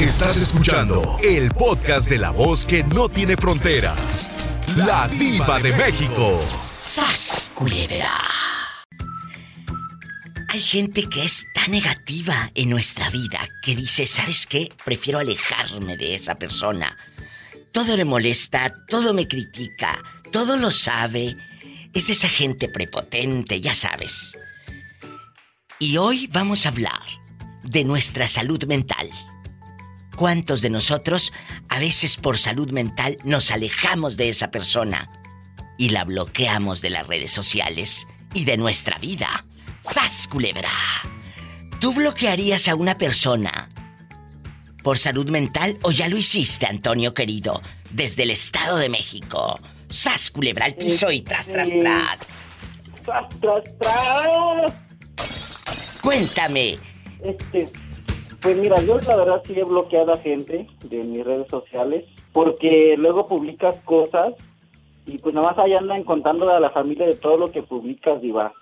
Estás escuchando el podcast de la voz que no tiene fronteras. La diva de México. ¡Sas, culebra! Hay gente que es tan negativa en nuestra vida que dice, ¿sabes qué? Prefiero alejarme de esa persona. Todo le molesta, todo me critica, todo lo sabe. Es de esa gente prepotente, ya sabes. Y hoy vamos a hablar de nuestra salud mental. ¿Cuántos de nosotros a veces por salud mental nos alejamos de esa persona y la bloqueamos de las redes sociales y de nuestra vida? ¡Sas, culebra! ¿Tú bloquearías a una persona por salud mental o ya lo hiciste, Antonio querido, desde el Estado de México? ¡Sas, culebra al piso y tras, tras, tras! ¡Tras, tras, tras! Cuéntame. Este, pues mira, yo la verdad sí he bloqueado a gente de mis redes sociales porque luego publicas cosas y pues nada más ahí andan contando a la familia de todo lo que publicas, Diva.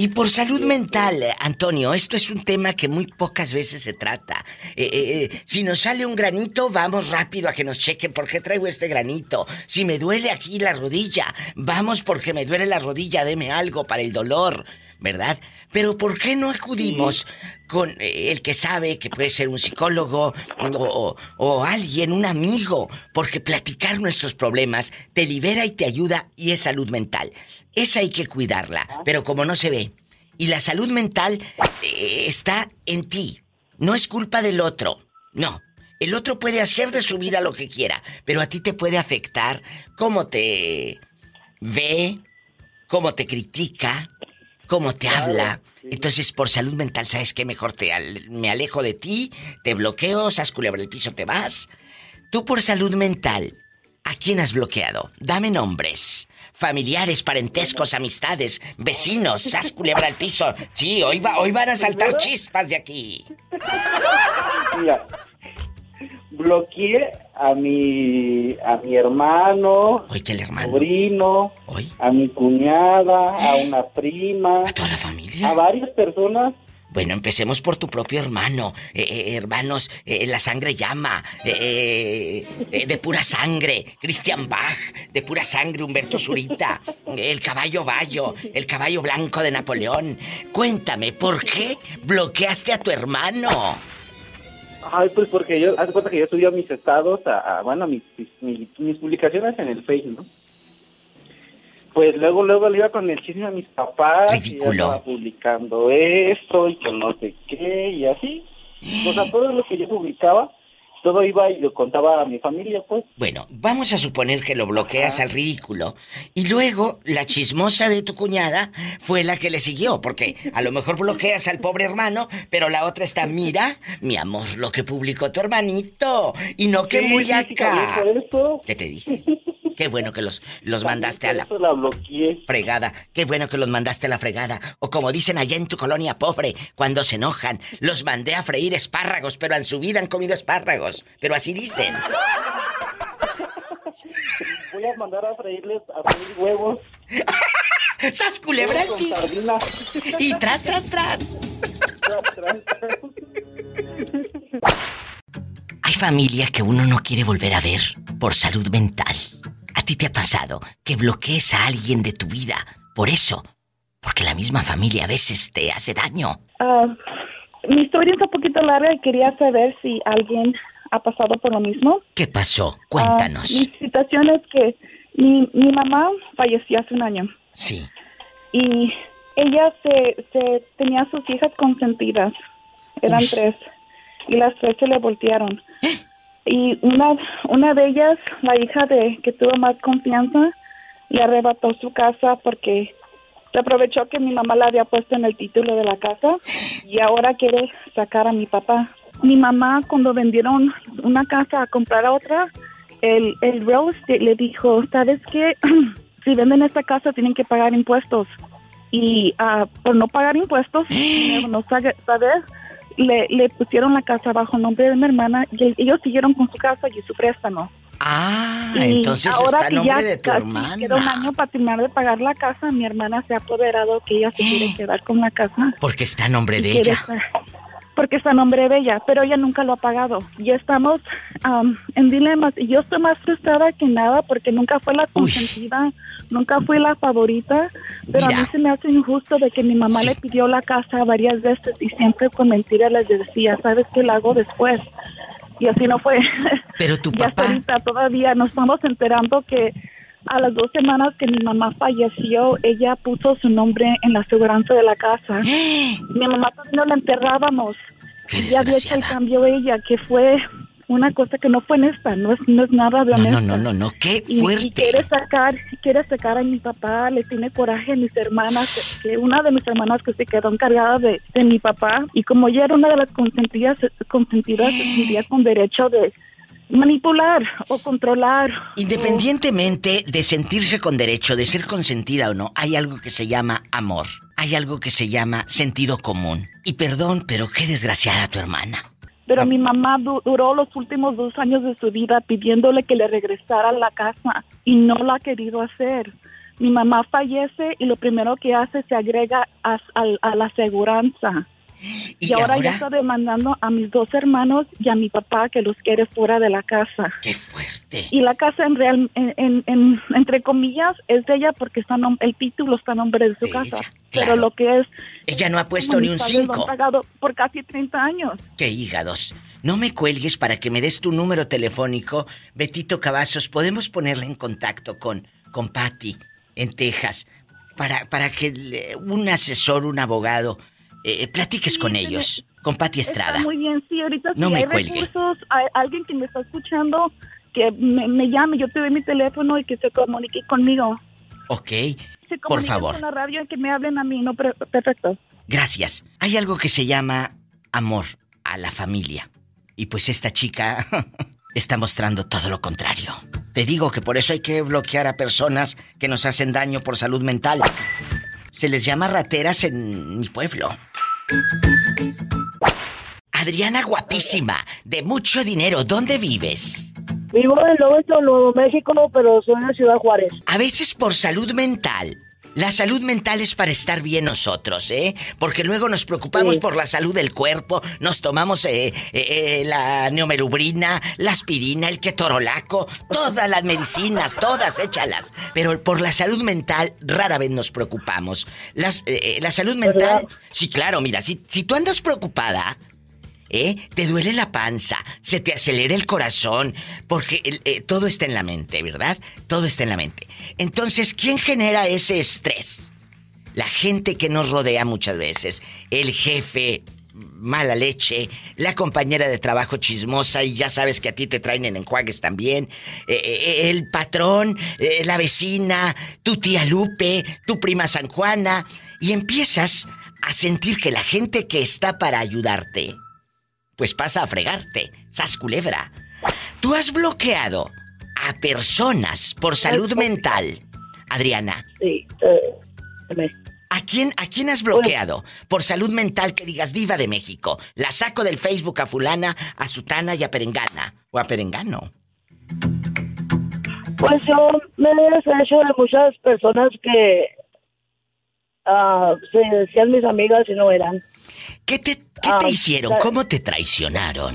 Y por salud mental, Antonio, esto es un tema que muy pocas veces se trata. Eh, eh, eh, si nos sale un granito, vamos rápido a que nos chequen por qué traigo este granito. Si me duele aquí la rodilla, vamos porque me duele la rodilla, deme algo para el dolor. ¿Verdad? Pero ¿por qué no acudimos con eh, el que sabe que puede ser un psicólogo o, o, alguien, un amigo? Porque platicar nuestros problemas te libera y te ayuda y es salud mental. Esa hay que cuidarla, pero como no se ve. Y la salud mental eh, está en ti. No es culpa del otro. No. El otro puede hacer de su vida lo que quiera, pero a ti te puede afectar cómo te ve, cómo te critica, cómo te habla. Entonces, por salud mental, ¿sabes qué? Mejor te me alejo de ti, te bloqueo, sas culebra el piso, te vas. Tú por salud mental, ¿a quién has bloqueado? Dame nombres. Familiares, parentescos, amistades, vecinos, sas culebra al piso. Sí, hoy, va, hoy van a saltar chispas de aquí. Mira, bloqueé a mi a mi hermano, Oye, el hermano. sobrino, Oye. a mi cuñada, a una prima, ¿A toda la familia? a varias personas. Bueno, empecemos por tu propio hermano. Eh, eh, hermanos, eh, la sangre llama. Eh, eh, de pura sangre. Christian Bach. De pura sangre, Humberto Zurita. El caballo Bayo. El caballo blanco de Napoleón. Cuéntame, ¿por qué bloqueaste a tu hermano? Ay, pues porque yo, haz cuenta que yo subía mis estados, a, a- bueno, mis, mis, mis publicaciones en el Facebook, ¿no? Pues luego, luego le iba con el chisme a mis papás. Ridículo. Y ya estaba publicando esto y que no sé qué y así. O sea, todo lo que yo publicaba, todo iba y lo contaba a mi familia, pues. Bueno, vamos a suponer que lo bloqueas al ridículo. Y luego la chismosa de tu cuñada fue la que le siguió. Porque a lo mejor bloqueas al pobre hermano, pero la otra está, mira, mi amor, lo que publicó tu hermanito. Y no que muy acá. ¿Qué te dije? Qué bueno que los, los mandaste a la la bloqueé. fregada. Qué bueno que los mandaste a la fregada. O como dicen allá en tu colonia pobre, cuando se enojan, los mandé a freír espárragos, pero en su vida han comido espárragos. Pero así dicen. Voy a mandar a freírles, a freír huevos. ¡Sas culebra huevos al con piso! sardinas. Y tras, tras, tras. Hay familia que uno no quiere volver a ver por salud mental. ¿A ti te ha pasado que bloquees a alguien de tu vida por eso? Porque la misma familia a veces te hace daño. Ah, mi historia es un poquito larga y quería saber si alguien ha pasado por lo mismo. ¿Qué pasó? Ah, Cuéntanos. mi situación es que mi, mi mamá falleció hace un año Sí. y ella se, se tenía sus hijas consentidas. Eran Uy. tres y las tres se le voltearon. Y una, una de ellas, la hija de que tuvo más confianza, le arrebató su casa porque se aprovechó que mi mamá la había puesto en el título de la casa y ahora quiere sacar a mi papá. Mi mamá cuando vendieron una casa a comprar a otra, el, el real estate le dijo, ¿sabes qué? si venden esta casa tienen que pagar impuestos. Y ah, por no pagar impuestos, no sabe, saber, le, le pusieron la casa bajo nombre de mi hermana y el- ellos siguieron con su casa y su préstamo. Ah, Y entonces ahora está que nombre ya de tu hermana. Queda un año para terminar de pagar la casa. Mi hermana se ha apoderado que ella se quiere quedar con la casa. Porque está a nombre de ella. estar- porque está a nombre de ella, pero ella nunca lo ha pagado. Y estamos am, en dilemas. Y yo estoy más frustrada que nada porque nunca fue la Uy. consentida, nunca fui la favorita, pero Mira. a mí se me hace injusto de que mi mamá Sí. le pidió la casa varias veces y siempre con mentiras les decía, ¿sabes qué la hago después? Y así no fue. Pero tu Y hasta papá, ahorita todavía nos estamos enterando que a las dos semanas que mi mamá falleció, ella puso su nombre en la aseguranza de la casa. Mi mamá todavía no la enterrábamos. Ya había hecho el cambio ella, que fue una cosa que no fue honesta, no es, no es nada de No, honesta. no, no, no, no, qué Y, y fuerte. quiere sacar, quiere sacar a mi papá, le tiene coraje a mis hermanas, que, que una de mis hermanas que se quedó encargada de, de mi papá, y como ella era una de las consentidas, consentidas, se sentía con derecho de manipular o controlar. Independientemente de sentirse con derecho, de ser consentida o no, hay algo que se llama amor. Hay algo que se llama sentido común. Y perdón, pero qué desgraciada tu hermana. Pero mi mamá du- duró los últimos dos años de su vida pidiéndole que le regresara a la casa y no lo ha querido hacer. Mi mamá fallece y lo primero que hace se agrega a, a- a la aseguranza. Y, Y, ahora, ahora, ya está demandando a mis dos hermanos y a mi papá que los quiere fuera de la casa. qué fuerte. Y la casa en real, en, en- en- entre comillas, es de ella porque está el título está a nombre de su De casa. ella, Pero claro. lo que es... Ella no ha puesto ni un padres lo han 5. pagado por casi 30 años. Qué hígados. No me cuelgues para que me des tu número telefónico, Betito Cavazos. Podemos ponerla en contacto con, con Patty en Texas para, para que un asesor, un abogado, eh, platiques con Sí, ellos. Con Patty Estrada. Está muy bien, sí, ahorita No si me hay cuelgue. recursos, hay alguien que me está escuchando, que me, me llame, yo te doy mi teléfono y que se comunique conmigo. Ok. Se Por favor. con la radio y que me hablen a mí, no, perfecto. Gracias. Hay algo que se llama amor a la familia. Y pues esta chica está mostrando todo lo contrario. Te digo que por eso hay que bloquear a personas que nos hacen daño por salud mental. Se les llama rateras en mi pueblo. Adriana guapísima, de mucho dinero, ¿dónde vives? Vivo en Nuevo México, pero soy de Ciudad Juárez. A veces por salud mental. La salud mental es para estar bien nosotros, ¿eh? Porque luego nos preocupamos Sí. por la salud del cuerpo, nos tomamos eh, eh, eh, la neomerubrina, la aspirina, el ketorolaco, todas las medicinas, todas échalas. Pero por la salud mental rara vez nos preocupamos. Las, eh, eh, la salud mental, ¿Verdad? sí, claro, mira, si, si tú andas preocupada, ¿Eh? Te duele la panza, se te acelera el corazón, porque eh, todo está en la mente, ¿verdad? Todo está en la mente. Entonces, ¿quién genera ese estrés? La gente que nos rodea muchas veces. El jefe, mala leche, la compañera de trabajo chismosa y ya sabes que a ti te traen en enjuagues también, eh, eh, el patrón, la vecina, tu tía Lupe, tu prima San Juana, y empiezas a sentir que la gente que está para ayudarte, pues pasa a fregarte, sas culebra. Tú has bloqueado a personas por salud mental, Adriana. Sí. eh, ¿A quién, ¿A quién has bloqueado por salud mental que digas diva de México? La saco del Facebook a fulana, a sutana y a perengana. O a perengano. Pues yo me he deshecho de muchas personas que ah, se decían mis amigas y no eran. ¿Qué te, qué Ah, te hicieron? la- ¿Cómo te traicionaron?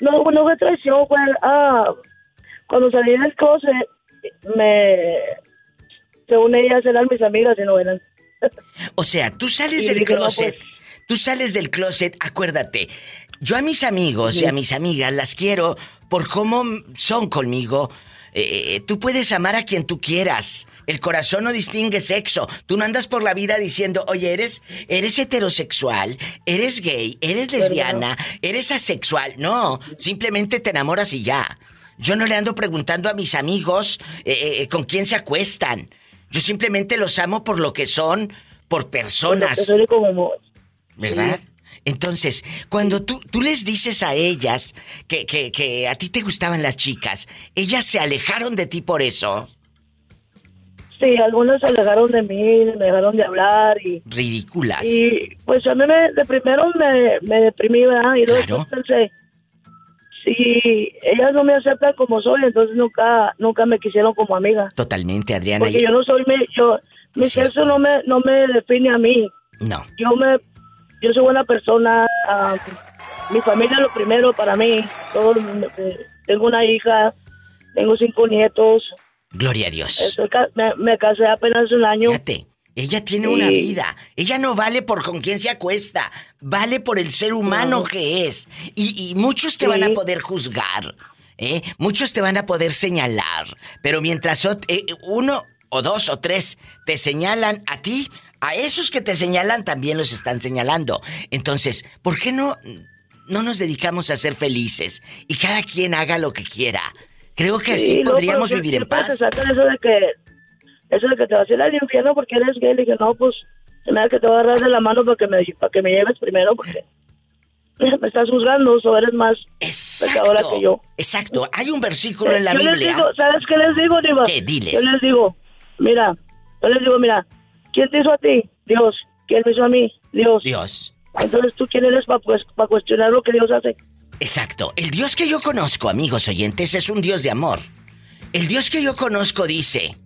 No, no fue traición, fue ah, cuando salí del closet, me según ellas eran mis amigas y no eran. O sea, tú sales Y del no, closet. pues. Tú sales del closet, acuérdate. Yo a mis amigos y a mis amigas las quiero por cómo son conmigo. Eh, tú puedes amar a quien tú quieras. El corazón no distingue sexo. Tú no andas por la vida diciendo, oye, eres, eres heterosexual, eres gay, eres lesbiana, eres asexual. No, simplemente te enamoras y ya. Yo no le ando preguntando a mis amigos eh, eh, con quién se acuestan. Yo simplemente los amo por lo que son, por personas. ¿Verdad? Entonces, cuando tú, tú les dices a ellas que, que, que a ti te gustaban las chicas, ellas se alejaron de ti por eso. Sí, algunas se alejaron de mí, me dejaron de hablar y, Ridículas. y pues a mí me, de primero me, me deprimí, ¿verdad? Y luego Claro. pensé, si ellas no me aceptan como soy, entonces nunca nunca me quisieron como amiga. Totalmente, Adriana. Porque y- yo no soy, mi, yo, mi sexo no me, no me define a mí. No. Yo me, yo soy buena persona, ah, mi familia es lo primero para mí. Todo, tengo una hija, tengo cinco nietos. Gloria a Dios. Me, me casé apenas un año. Fíjate, ella tiene Sí. una vida. Ella no vale por con quién se acuesta. Vale por el ser humano No. que es. Y, y muchos te Sí. van a poder juzgar. ¿eh? Muchos te van a poder señalar. Pero mientras eh, uno o dos o tres te señalan a ti, a esos que te señalan también los están señalando. Entonces, ¿por qué no, no nos dedicamos a ser felices? Y cada quien haga lo que quiera. Creo que así Sí, no, podríamos pero vivir en te paz. sacan eso de que, eso de que te vas a ir al infierno porque eres gay. Le dije, no, pues, se me da que te voy a agarrar de la mano para que me, para que me lleves primero porque me estás juzgando o eres más pecadora que yo. Exacto. Hay un versículo en la yo les Biblia. digo, ¿sabes qué les digo, Diva? ¿Qué? Diles. Yo les digo, mira, yo les digo, mira, ¿quién te hizo a ti? Dios. ¿Quién me hizo a mí? Dios. Dios. Entonces, ¿tú quién eres para pues, para cuestionar lo que Dios hace? Exacto. El Dios que yo conozco, amigos oyentes, es un Dios de amor. El Dios que yo conozco dice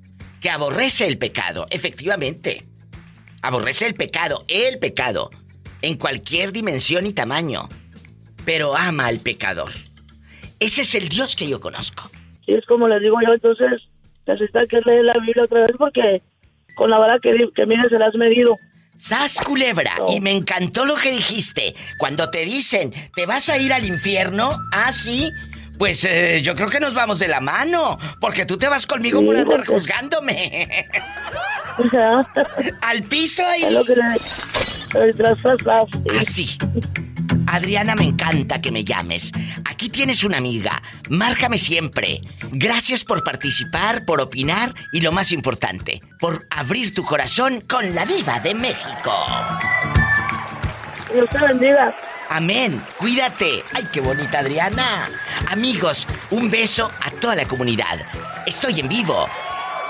que aborrece el pecado. Efectivamente. Aborrece el pecado, el pecado, en cualquier dimensión y tamaño. Pero ama al pecador. Ese es el Dios que yo conozco. Sí, es como les digo yo, entonces necesitas que leer la Biblia otra vez porque con la vara que, que mires se la has medido. ¡Sas, culebra! No. Y me encantó lo que dijiste. Cuando te dicen, ¿te vas a ir al infierno? Ah, sí. Pues eh, yo creo que nos vamos de la mano. Porque tú te vas conmigo Sí, por andar porque- juzgándome. al piso ahí. Así. Adriana, me encanta que me llames. Aquí tienes una amiga. Márcame siempre. Gracias por participar, por opinar y lo más importante, por abrir tu corazón con la diva de México. Dios te bendiga. Amén. Cuídate. Ay, qué bonita Adriana. Amigos, un beso a toda la comunidad. Estoy en vivo.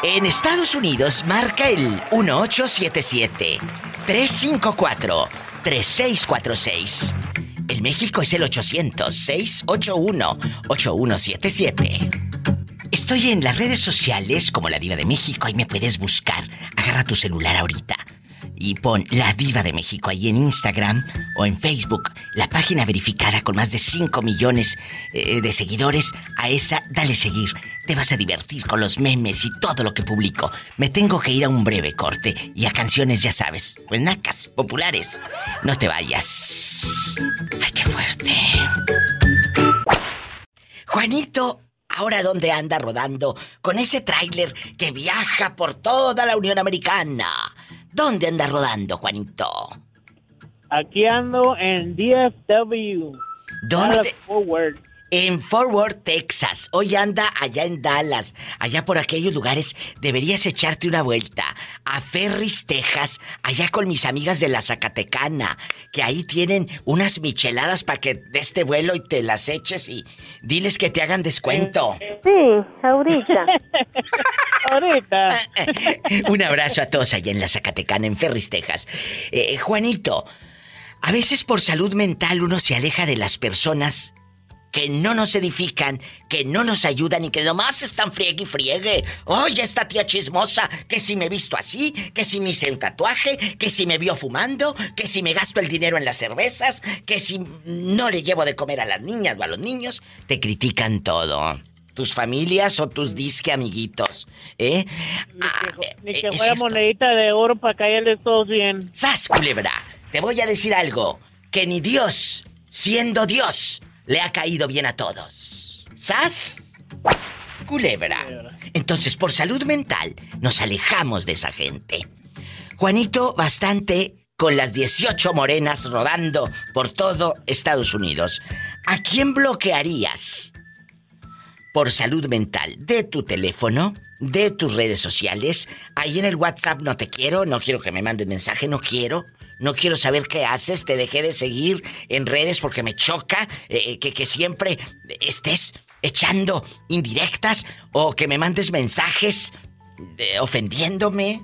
En Estados Unidos marca el 1877 354 3646. El México es el 800 681 8177. Estoy en las redes sociales como La Diva de México, ahí me puedes buscar. Agarra tu celular ahorita y pon La Diva de México ahí en Instagram o en Facebook, la página verificada con más de 5 millones eh, de seguidores. A esa, dale seguir. Te vas a divertir con los memes y todo lo que publico. Me tengo que ir a un breve corte y a canciones, ya sabes, pues nacas, populares. No te vayas. ¡Ay, qué fuerte! Juanito, ¿ahora dónde anda rodando con ese tráiler que viaja por toda la Unión Americana? ¿Dónde anda rodando, Juanito? Aquí ando en DFW. ¿Dónde? Dallas Forward. En Fort Worth, Texas. Hoy anda allá en Dallas, allá por aquellos lugares. Deberías echarte una vuelta a Ferris, Texas, allá con mis amigas de la Zacatecana, que ahí tienen unas micheladas para que de este vuelo y te las eches y diles que te hagan descuento. Sí, ahorita. Ahorita. Un abrazo a todos allá en la Zacatecana, en Ferris, Texas. Eh, Juanito, a veces por salud mental uno se aleja de las personas que no nos edifican, que no nos ayudan y que nomás están friegue y friegue. Oye, esta tía chismosa, que si me he visto así, que si me hice un tatuaje, que si me vio fumando, que si me gasto el dinero en las cervezas, que si no le llevo de comer a las niñas o a los niños, te critican todo. Tus familias o tus disque amiguitos, ¿eh? Ah, Ni eh, que es fuera cierto. monedita de oro para caerles todos bien. ¡Sas, culebra! Te voy a decir algo. Que ni Dios, siendo Dios, le ha caído bien a todos. ¡Sas! Culebra. Entonces, por salud mental, nos alejamos de esa gente. Juanito, bastante con las 18 morenas rodando por todo Estados Unidos. ¿A quién bloquearías? por salud mental de tu teléfono, de tus redes sociales. Ahí en el WhatsApp no te quiero, no quiero que me mandes mensaje, no quiero. No quiero saber qué haces, te dejé de seguir en redes porque me choca eh, que, que siempre estés echando indirectas o que me mandes mensajes eh, ofendiéndome.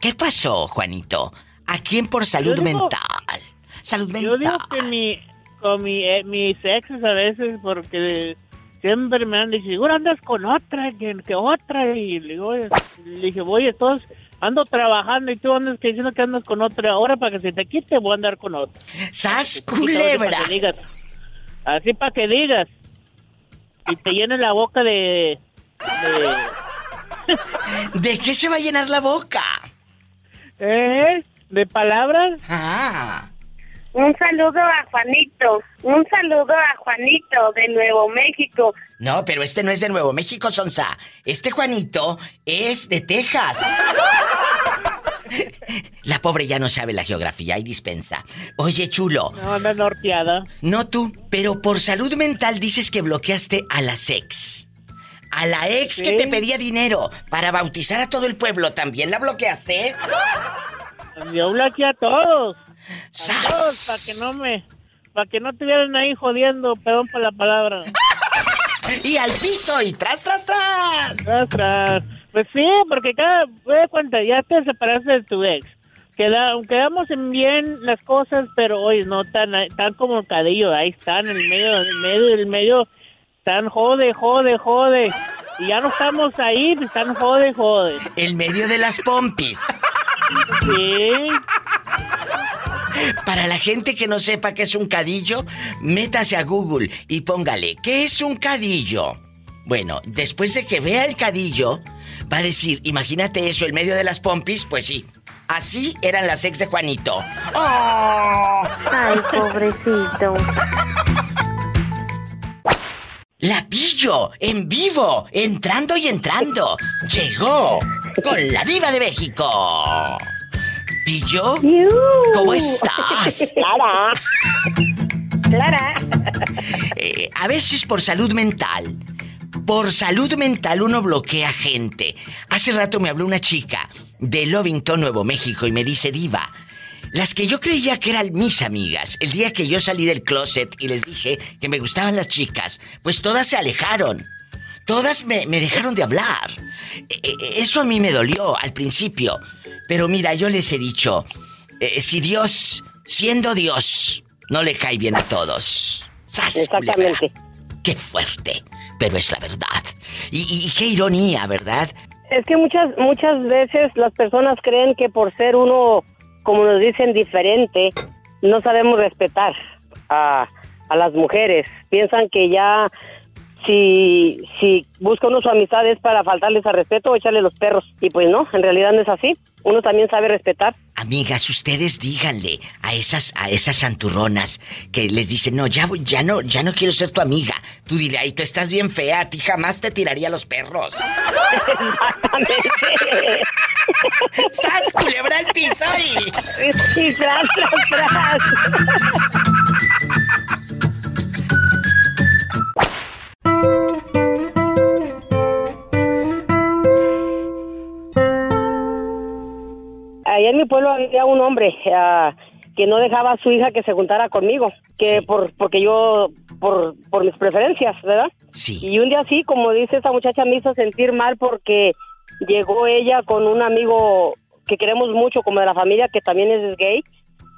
¿Qué pasó, Juanito? ¿A quién por salud Yo digo- mental? Salud Yo mental. digo que mi, con mi, eh, mis exes a veces, porque siempre me han dicho, seguro andas con otra, que, que otra. Y le digo, le dije, oye, todos, ando trabajando y tú andas que diciendo que andas con otra. Ahora para que se te quite voy a andar con otra. ¡Sas, Para culebra! que digas. Así para que digas. Y te llenes la boca de... de ¿De qué se va a llenar la boca? ¿Eh? ¿De palabras? Ah. Un saludo a Juanito. Un saludo a Juanito de Nuevo México. No, pero este no es de Nuevo México, Sonsa. Este Juanito es de Texas. La pobre ya no sabe la geografía y dispensa. Oye, chulo. No, anda norteada. No tú, pero por salud mental dices que bloqueaste a la ex. A la ex que te pedía dinero para bautizar a todo el pueblo, ¿también la bloqueaste? Yo bloqueé a todos. Para que no me... Para que no estuvieran ahí jodiendo, perdón por la palabra. Y al piso y tras, tras, tras. Tras, tras. Pues sí, porque cada... Ve cuenta, ya te separaste de tu ex. Queda, quedamos en bien las cosas, pero hoy no tan, tan como el cadillo. Ahí están, en el medio, en el medio, en el medio. Están jode, jode, jode. Y ya no estamos ahí, pues están jode, jode. El medio de las pompis. Sí. Para la gente que no sepa qué es un cadillo, métase a Google y póngale, ¿qué es un cadillo? Bueno, después de que vea el cadillo, va a decir, imagínate eso, el medio de las pompis, pues sí. Así eran las ex de Juanito. ¡Oh! Ay, pobrecito. La pillo, en vivo, entrando y entrando. Llegó con la diva de México. Pillo, ¿cómo estás? Clara. Clara. Eh, a veces por salud mental. Por salud mental uno bloquea gente. Hace rato me habló una chica de Lovington, Nuevo México, y me dice, Diva, las que yo creía que eran mis amigas, el día que yo salí del closet y les dije que me gustaban las chicas, pues todas se alejaron. Todas me, me dejaron de hablar. Eh, eh, eso a mí me dolió al principio. Pero mira, yo les he dicho, eh, si Dios, siendo Dios, no le cae bien a todos. ¡Sas, Exactamente. culebra! Qué fuerte, pero es la verdad. Y, y- y qué ironía, ¿verdad? Es que muchas muchas veces las personas creen que por ser uno, como nos dicen, diferente, no sabemos respetar a, a las mujeres. Piensan que ya si, si busca uno su amistad es para faltarles al respeto o echarle los perros. Y pues no, en realidad no es así. Uno también sabe respetar. Amigas, ustedes díganle a esas a esas santurronas que les dicen, "No, ya ya no ya no quiero ser tu amiga." Tú dile, "Ay, tú estás bien fea, a ti jamás te tiraría los perros." ¡Sas, culebra al piso y... Y tras, tras, tras. Allá en mi pueblo había un hombre ah, que no dejaba a su hija que se juntara conmigo, que Sí. por porque yo por por mis preferencias, ¿verdad? Sí. Y un día así, como dice esta muchacha, me hizo sentir mal porque llegó ella con un amigo que queremos mucho, como de la familia, que también es gay,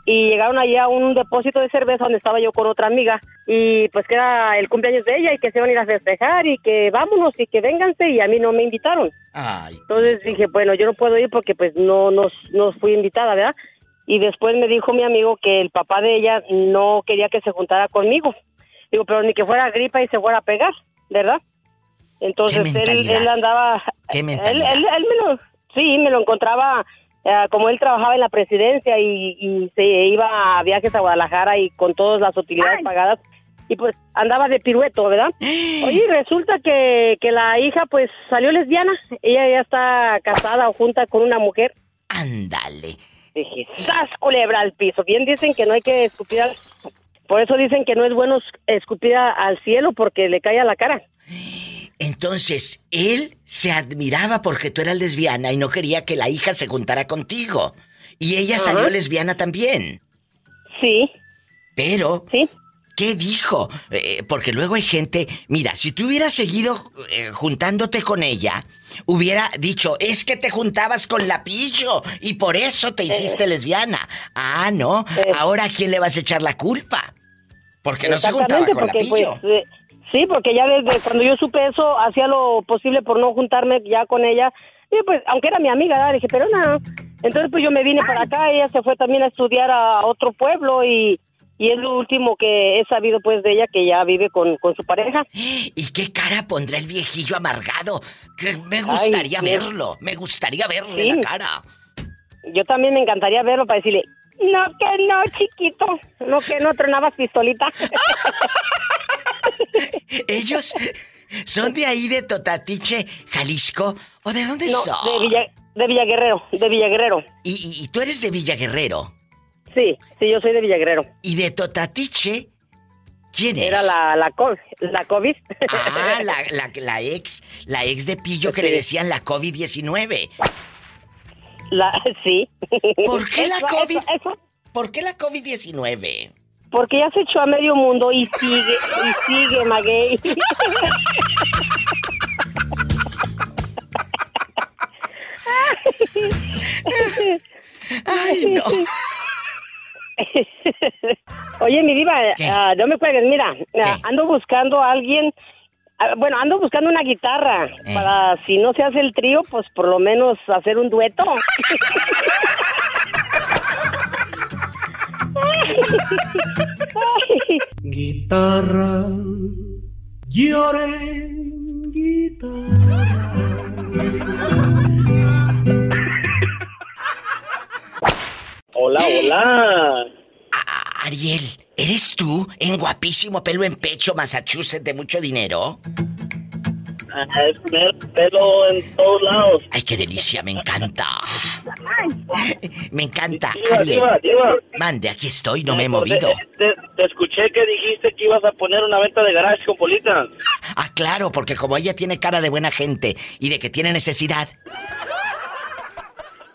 y llegaron allá a un depósito de cerveza donde estaba yo con otra amiga, y pues que era el cumpleaños de ella y que se iban a ir a festejar y que vámonos y que vénganse, y a mí no me invitaron. Ay. Entonces dije, bueno, yo no puedo ir porque pues no nos no fui invitada, ¿verdad? Y después me dijo mi amigo que el papá de ella no quería que se juntara conmigo. Digo, pero ni que fuera gripa y se fuera a pegar, ¿verdad? Entonces ¿Qué él, él andaba... ¿Qué él, él, él me lo, sí, me lo encontraba, eh, como él trabajaba en la presidencia y, y se iba a viajes a Guadalajara y con todas las utilidades pagadas. Y pues andaba de pirueto, ¿verdad? Oye, resulta que, que la hija pues salió lesbiana. Ella ya está casada o junta con una mujer. Ándale. Dije, ¡sas, culebra al piso! Bien dicen que no hay que escupir al... Por eso dicen que no es bueno escupir al cielo porque le cae a la cara. Entonces, él se admiraba porque tú eras lesbiana y no quería que la hija se juntara contigo. Y ella Ajá. salió lesbiana también. Sí, Pero, sí. ¿qué dijo? Eh, porque luego hay gente, mira, si tú hubieras seguido eh, juntándote con ella, hubiera dicho, es que te juntabas con la pillo y por eso te hiciste lesbiana. Ah, no, Eh. ahora ¿a quién le vas a echar la culpa? Porque no se juntaba con la porque pillo. pues... sí, porque ya desde cuando yo supe eso, hacía lo posible por no juntarme ya con ella Y pues, aunque era mi amiga, dije, pero no. Entonces, pues yo me vine para acá, ella se fue también a estudiar a otro pueblo y, y es lo último que he sabido, pues, de ella, que ya vive con, con su pareja. ¿Y qué cara pondrá el viejillo amargado? Que me gustaría verlo, me gustaría verle la cara. Yo también me encantaría verlo para decirle, no, que no, chiquito. No, que no tronabas pistolita. ¿Ellos son de ahí, de Totatiche, Jalisco? ¿O de dónde no, son? De, Villa, de Villaguerrero, de Villaguerrero. ¿Y, ¿Y, tú eres de Villaguerrero? Sí, sí, yo soy de Villaguerrero. ¿Y de Totatiche? ¿Quién es? Era la, la, la COVID. Ah, la, la, la, ex, la ex de Pillo que le decían la COVID-19. La, sí. ¿Por qué la COVID? ¿Por qué la COVID-19? Porque ya se echó a medio mundo y sigue, y sigue, Maguey. Ay, no. Oye, mi diva, uh, no me cuelgues, mira, uh, ando buscando a alguien, uh, bueno, ando buscando una guitarra eh. para si no se hace el trío, pues por lo menos hacer un dueto. guitarra, lloré, guitarra. Hola, hola. Ariel, ¿eres tú en guapísimo pelo en pecho, Massachusetts, de mucho dinero? Ah, es pelo en todos lados. Ay, qué delicia, me encanta. Me encanta. Diva, Ariel. diva, diva. Mande, aquí estoy, no me he movido. Te, te, escuché que dijiste que ibas a poner una venta de garage con Polita. Ah, claro, porque como ella tiene cara de buena gente y de que tiene necesidad.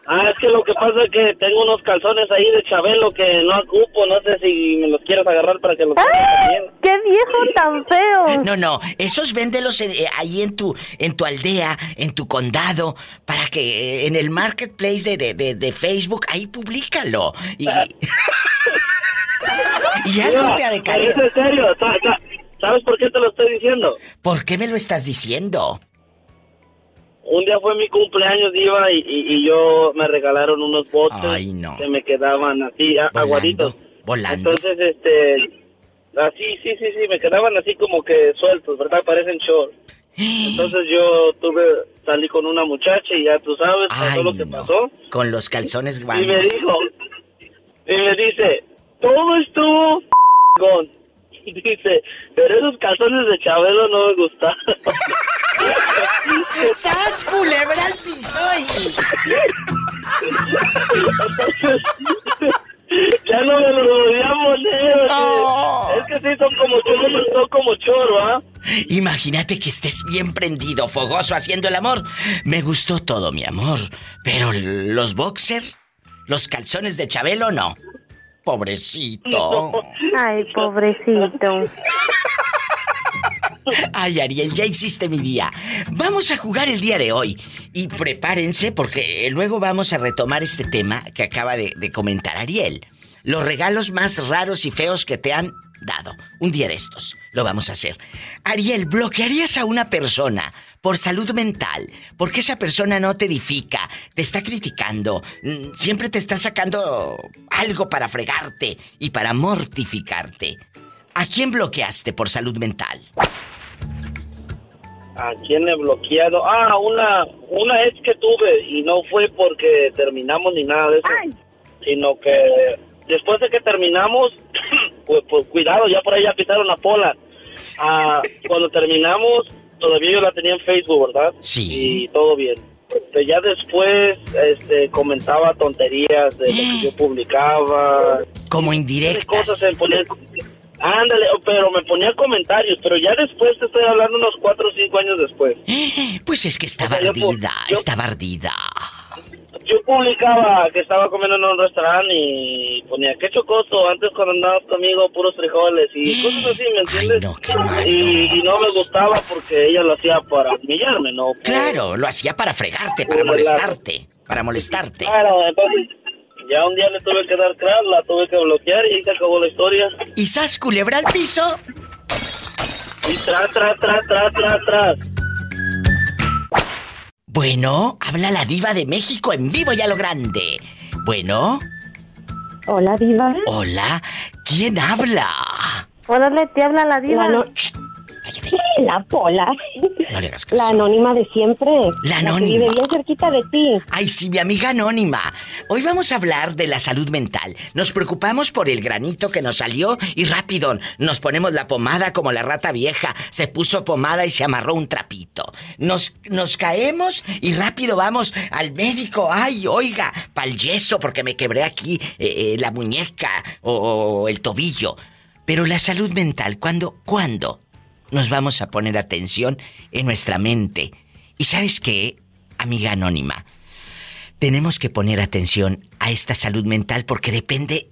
Ah, es que lo que pasa es que tengo unos calzones ahí de Chabelo que no ocupo, no sé si me los quieres agarrar para que los ¡Ay! ¡Qué viejo tan feo! No, no, esos véndelos en, eh, ahí en tu en tu aldea, en tu condado, para que eh, en el marketplace de, de, de, de Facebook, ahí públicalo. Y, y algo te ha de caer. ¿Es en serio? ¿Sabes por qué te lo estoy diciendo? ¿Por qué me lo estás diciendo? Un día fue mi cumpleaños, Diva, y, y, y, yo me regalaron unos botes Ay, no. que me quedaban así, volando, aguaditos. Volando. Entonces, este, así, sí, sí, sí, me quedaban así como que sueltos, ¿verdad? Parecen short. Entonces yo tuve, salí con una muchacha y ya tú sabes Ay, todo lo que no. pasó. Con los calzones Y guangos. me dijo, y me dice, todo estuvo con. Y dice, pero esos calzones de Chabelo no me gustaron. ¡Sas, culebra al piso! ya no me lo volví a poner. Oh. Es que sí, son como choro, son como choro, ¿ah? Imagínate que estés bien prendido, fogoso, haciendo el amor. Me gustó todo, mi amor. Pero los boxer, los calzones de Chabelo, no. Pobrecito. Ay, pobrecito. Ay, Ariel, ya hiciste mi día. Vamos a jugar el día de hoy. Y prepárense porque luego vamos a retomar este tema que acaba de, de, comentar Ariel. Los regalos más raros y feos que te han dado. Un día de estos. Lo vamos a hacer. Ariel, ¿bloquearías a una persona por salud mental? Porque esa persona no te edifica, te está criticando, siempre te está sacando algo para fregarte y para mortificarte. ¿A quién bloqueaste por salud mental? ¿A quién he bloqueado? Ah, una, una ex que tuve y no fue porque terminamos ni nada de eso, Ay. sino que después de que terminamos, pues, pues, cuidado, ya por ahí ya pisaron la pola. Ah, cuando terminamos, todavía yo la tenía en Facebook, ¿verdad? Sí. Y todo bien. Pero ya después este, comentaba tonterías de lo que yo publicaba. Como indirectas. Cosas en poner, Ándale, pero me ponía comentarios, pero ya después te estoy hablando unos cuatro o cinco años después. Pues es que estaba o sea, ardida, yo, estaba ardida. Yo publicaba que estaba comiendo en un restaurante y ponía qué chocoso, antes cuando andabas conmigo puros frijoles y cosas así, ¿me entiendes? Ay, no, qué. Y, y, no me gustaba porque ella lo hacía para humillarme, ¿no? Por, claro, lo hacía para fregarte, para molestarte, para molestarte. Claro, entonces ya un día le tuve que dar crack, la tuve que bloquear y ahí se acabó la historia. ¿Y sas culebra al piso? Y tras, tras, tras, tras, tras, tras. Bueno, habla la diva de México en vivo y a lo grande. Bueno. Hola, diva. Hola, ¿quién habla? Hola, te habla la diva. La, la Pola. No le hagas caso. La anónima de siempre. La anónima. La bien cerquita de ti. Ay, sí, mi amiga anónima. Hoy vamos a hablar de la salud mental. Nos preocupamos por el granito que nos salió y rápido nos ponemos la pomada como la rata vieja. Se puso pomada y se amarró un trapito. Nos, nos caemos y rápido vamos al médico. Ay, oiga, pa'l yeso porque me quebré aquí eh, eh, la muñeca o, o el tobillo. Pero la salud mental, ¿cuándo? ¿Cuándo? Nos vamos a poner atención en nuestra mente. ¿Y sabes qué, amiga anónima? Tenemos que poner atención a esta salud mental porque depende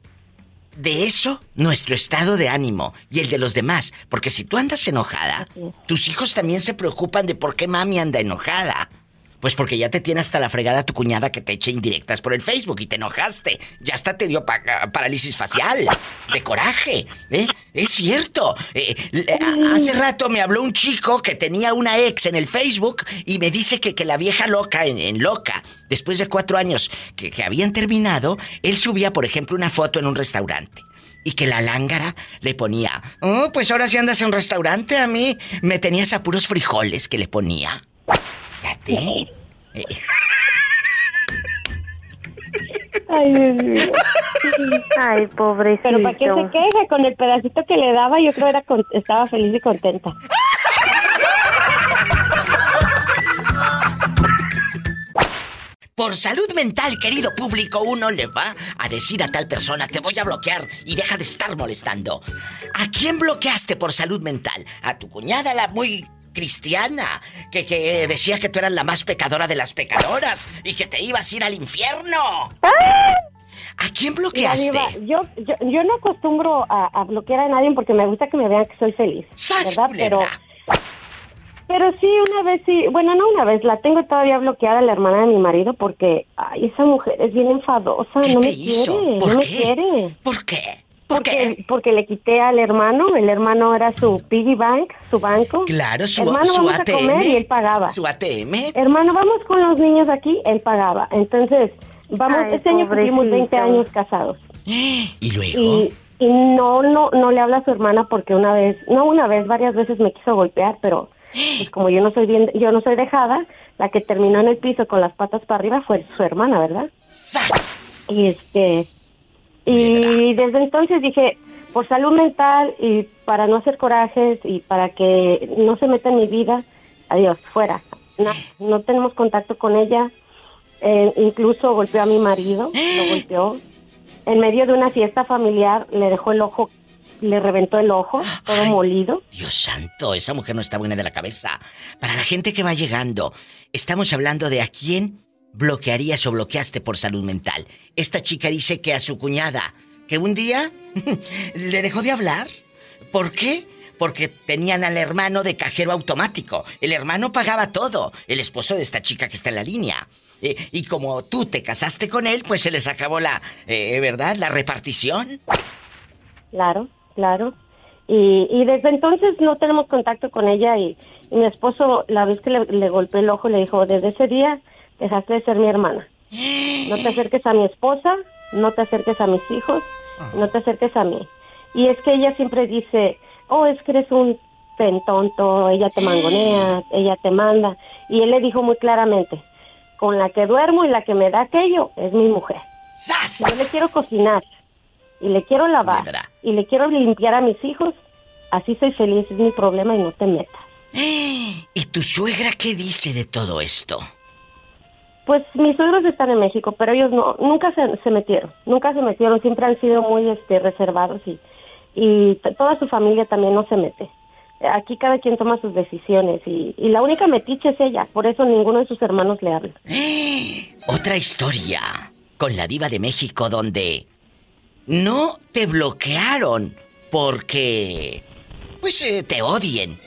de eso nuestro estado de ánimo y el de los demás. Porque si tú andas enojada, tus hijos también se preocupan de por qué mami anda enojada. Pues porque ya te tiene hasta la fregada tu cuñada que te eche indirectas por el Facebook y te enojaste. Ya hasta te dio parálisis facial, de coraje. ¿eh? Es cierto. Eh, hace rato me habló un chico que tenía una ex en el Facebook y me dice que, que la vieja loca, en, loca, después de cuatro años que, que habían terminado, él subía, por ejemplo, una foto en un restaurante y que la lángara le ponía, oh, pues ahora si andas en un restaurante, a mí me tenías a puros frijoles que le ponía. Fíjate. Ay, Dios mío. Ay, pobrecito. Pero ¿para qué se queja? Con el pedacito que le daba, yo creo era estaba feliz y contenta. Por salud mental, querido público, uno le va a decir a tal persona, te voy a bloquear y deja de estar molestando. ¿A quién bloqueaste por salud mental? ¿A tu cuñada, la muy cristiana, que, que decía que tú eras la más pecadora de las pecadoras y que te ibas a ir al infierno. ¿A quién bloqueaste? yo, yo, no acostumbro a, bloquear a nadie porque me gusta que me vean que soy feliz. ¿Verdad? Pero, pero sí, una vez sí, bueno, no una vez, la tengo todavía bloqueada la hermana de mi marido porque ay, esa mujer es bien enfadosa, no me quiere, no me quiere. ¿Por qué? Porque, porque le quité al hermano, el hermano era su piggy bank, su banco. Claro, su, hermano, su vamos ATM. A comer y él pagaba. Su ATM. Hermano, vamos con los niños aquí, él pagaba. Entonces, vamos, este año cumplimos 20 años casados. ¿Y luego? Y, no, no, no le habla a su hermana porque una vez, no una vez, varias veces me quiso golpear, pero pues como yo no soy bien, yo no soy dejada, la que terminó en el piso con las patas para arriba fue su hermana, ¿verdad? Y este y desde entonces dije, por salud mental y para no hacer corajes y para que no se meta en mi vida, adiós, fuera. No, no tenemos contacto con ella. Eh, incluso golpeó a mi marido, lo golpeó. En medio de una fiesta familiar le dejó el ojo, le reventó el ojo, todo molido. Dios santo, esa mujer no está buena de la cabeza. Para la gente que va llegando, estamos hablando de a quién bloquearías o bloqueaste por salud mental. Esta chica dice que a su cuñada, que un día le dejó de hablar. ¿Por qué? Porque tenían al hermano de cajero automático. El hermano pagaba todo, el esposo de esta chica que está en la línea. Eh, y como tú te casaste con él, pues se les acabó la, eh, ¿verdad? La repartición. Claro, claro. Y, desde entonces no tenemos contacto con ella y, mi esposo, la vez que le, le golpeó el ojo, le dijo, desde ese día dejaste de ser mi hermana. No te acerques a mi esposa, no te acerques a mis hijos, no te acerques a mí. Y es que ella siempre dice, oh, es que eres un tonto, ella te mangonea, ella te manda. Y él le dijo muy claramente, con la que duermo y la que me da aquello es mi mujer. Yo le quiero cocinar y le quiero lavar y le quiero limpiar a mis hijos. Así soy feliz, es mi problema y no te metas. ¿Y tu suegra qué dice de todo esto? Pues mis suegros están en México, pero ellos no, nunca se, metieron, nunca se metieron, siempre han sido muy este, reservados y, y toda su familia también no se mete. Aquí cada quien toma sus decisiones y, y la única metiche es ella, por eso ninguno de sus hermanos le habla. Otra historia con la diva de México donde no te bloquearon porque pues eh, te odien.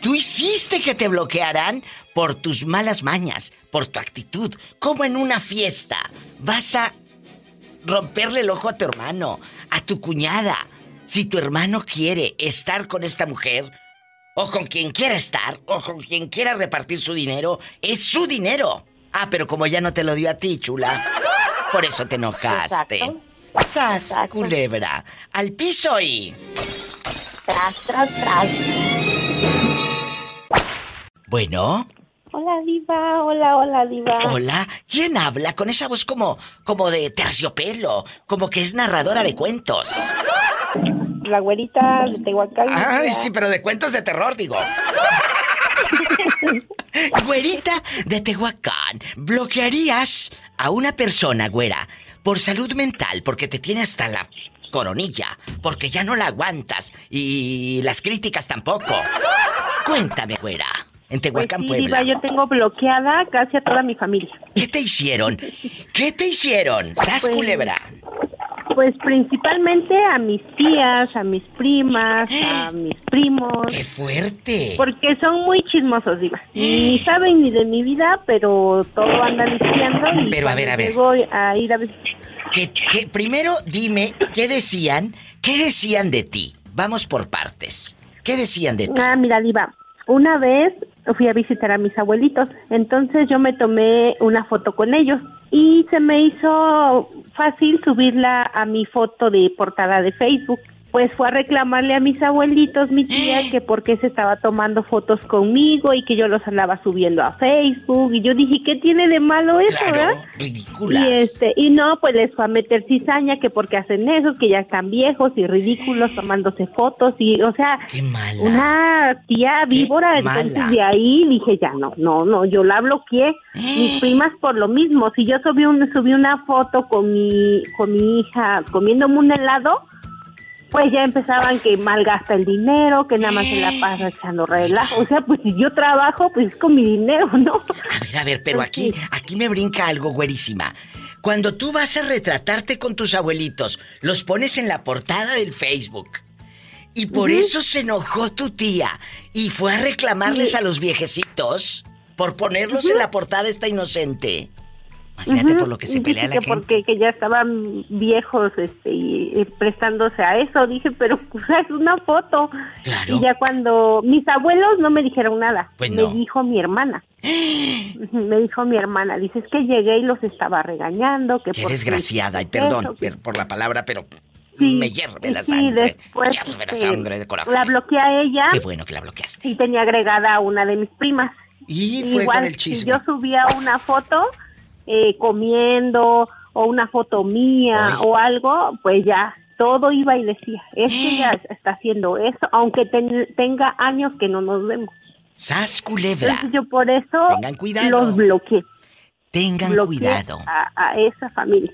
Tú hiciste que te bloquearan por tus malas mañas, por tu actitud, como en una fiesta. Vas a romperle el ojo a tu hermano, a tu cuñada. Si tu hermano quiere estar con esta mujer, o con quien quiera estar, o con quien quiera repartir su dinero, es su dinero. Ah, pero como ya no te lo dio a ti, chula, por eso te enojaste. Sas, culebra, al piso y... Tras, tras, tras. Bueno. Hola, Diva. Hola, hola, Diva. Hola. ¿Quién habla con esa voz como, como de terciopelo? Como que es narradora de cuentos. La güerita de Tehuacán. Ay, sí, pero de cuentos de terror, digo. Güerita de Tehuacán, ¿bloquearías a una persona, güera, por salud mental, porque te tiene hasta la coronilla, porque ya no la aguantas y las críticas tampoco? Cuéntame, güera. En Tehuacán, Pues sí, Puebla. Diva, yo tengo bloqueada casi a toda mi familia. ¿Qué te hicieron? ¿Qué te hicieron? ¡Sas, Pues- culebra! Pues principalmente a mis tías, a mis primas, a mis primos. ¡Qué fuerte! Porque son muy chismosos, Diva. Ni saben ni de mi vida, pero todo andan diciendo. Y Pero, a ver, a ver. Llego a ir a ver. Que, que primero dime, ¿qué decían? ¿Qué decían de ti? Vamos por partes. ¿Qué decían de ti? Ah, mira, Diva. Una vez fui a visitar a mis abuelitos, entonces yo me tomé una foto con ellos y se me hizo fácil subirla a mi foto de portada de Facebook. Pues fue a reclamarle a mis abuelitos, mi tía, que por qué se estaba tomando fotos conmigo y que yo los andaba subiendo a Facebook. Y yo dije, ¿qué tiene de malo eso, verdad? Ridículas. Y este, y no, pues les fue a meter cizaña que porque hacen eso, que ya están viejos y ridículos tomándose fotos y, o sea, Qué mala. una tía víbora, entonces de ahí dije ya no, no, no, yo la bloqueé. Mis primas por lo mismo, si yo subí un, subí una foto con mi, con mi hija comiéndome un helado, pues ya empezaban que malgasta el dinero, que nada más se la pasa echando relajo. O sea, pues si yo trabajo, pues es con mi dinero, ¿no? A ver, a ver, pero aquí, aquí me brinca algo, güerísima. Cuando tú vas a retratarte con tus abuelitos, los pones en la portada del Facebook. Y por eso se enojó tu tía y fue a reclamarles Sí. a los viejecitos por ponerlos en la portada esta inocente. Imagínate Ujú, por lo que se pelea la que gente. porque que ya estaban viejos este y, y prestándose a eso dije pero pues, es una foto Claro. y ya cuando mis abuelos no me dijeron nada Pues me no. dijo mi hermana me dijo mi hermana dice es que llegué y los estaba regañando que Qué desgraciada, y eso, perdón per- por la palabra, pero Sí, me hierve la sí, sangre. después, hierve la este, sangre de coraje. la bloqueé a ella Qué bueno que la bloqueaste. y tenía agregada a una de mis primas Y fue Igual, con el si chisme. yo subía una foto eh, comiendo o una foto mía Ay. o algo, pues ya todo iba y decía, es que ella está haciendo eso, aunque ten- tenga años que no nos vemos. ¡Sas, culebra! Entonces yo por eso Tengan cuidado. los bloqueé. Tengan bloqueé cuidado. A, a esa familia.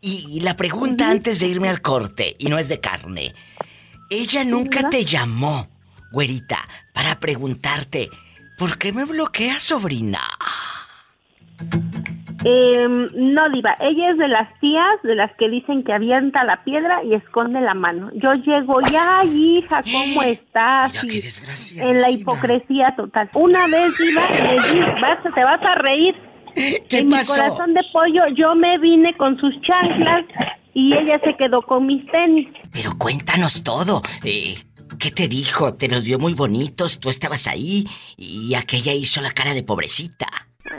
Y, y la pregunta antes de irme al corte, y no es de carne. Ella nunca te llamó, güerita, para preguntarte, ¿por qué me bloqueas, sobrina? Eh, no, Diva, ella es de las tías de las que dicen que avienta la piedra y esconde la mano. Yo llego, ya, hija, ¿cómo estás? Mira Y qué en la hipocresía total. Una vez, Diva, le di, vas, te vas a reír. ¿Qué en pasó? mi corazón de pollo, yo me vine con sus chanclas y ella se quedó con mis tenis. Pero cuéntanos todo. Eh, ¿Qué te dijo? Te los dio muy bonitos, tú estabas ahí y aquella hizo la cara de pobrecita.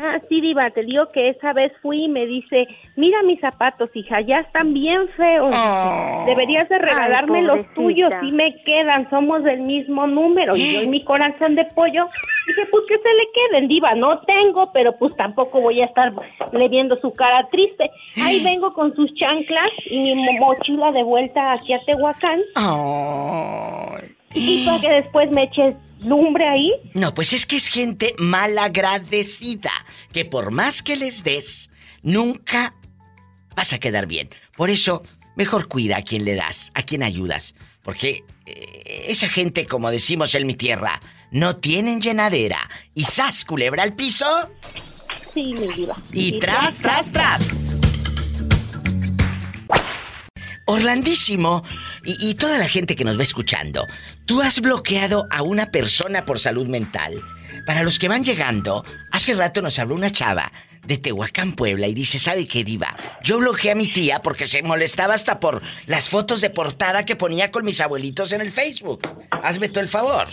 Ah, sí, Diva, te digo que esa vez fui y me dice, mira mis zapatos, hija, ya están bien feos. Deberías de regalarme los tuyos, sí me quedan, somos del mismo número. Y yo en mi corazón de pollo dije, pues que se le queden, Diva, no tengo, pero pues tampoco voy a estar le viendo su cara triste. Ahí vengo con sus chanclas y mi mo- mochila de vuelta aquí a Tehuacán. Y para que después me eches lumbre ahí. No, pues es que es gente malagradecida, que por más que les des, nunca vas a quedar bien. Por eso, mejor cuida a quien le das, a quien ayudas. Porque eh, esa gente, como decimos en mi tierra, no tienen llenadera. Y sas, culebra al piso. Sí, mi diva. Y Sí, tras, tras, tras. Orlandísimo y, y toda la gente que nos va escuchando, tú has bloqueado a una persona por salud mental. Para los que van llegando, hace rato nos habló una chava de Tehuacán, Puebla, y dice, ¿sabe qué, diva? Yo bloqueé a mi tía porque se molestaba hasta por las fotos de portada que ponía con mis abuelitos en el Facebook. Hazme tú el favor.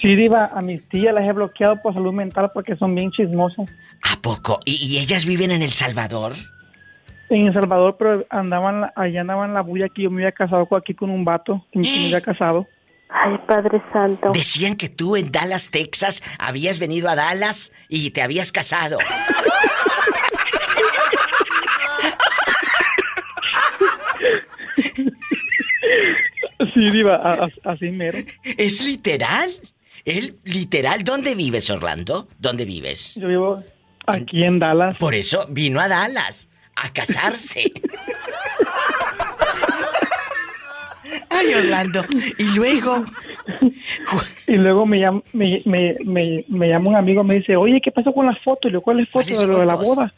Sí, Diva, a mis tías las he bloqueado por salud mental porque son bien chismosas. ¿A poco? ¿Y, y ellas viven en El Salvador? En El Salvador, pero andaban, allá andaban la bulla que yo me había casado aquí con un vato, que que me había casado. Ay, Padre Santo. Decían que tú en Dallas, Texas, habías venido a Dallas y te habías casado. Sí, Diva, a- a- así mero. ¿Es literal? ¿Él literal? ¿Dónde vives, Orlando? ¿Dónde vives? Yo vivo aquí en Dallas. Por eso vino a Dallas a casarse. Ay, Orlando. Y luego. Y luego me llama, me, me, me, me llama un amigo, me dice, oye, ¿qué pasó con las fotos? Y le ¿cuál es foto de lo de la boda?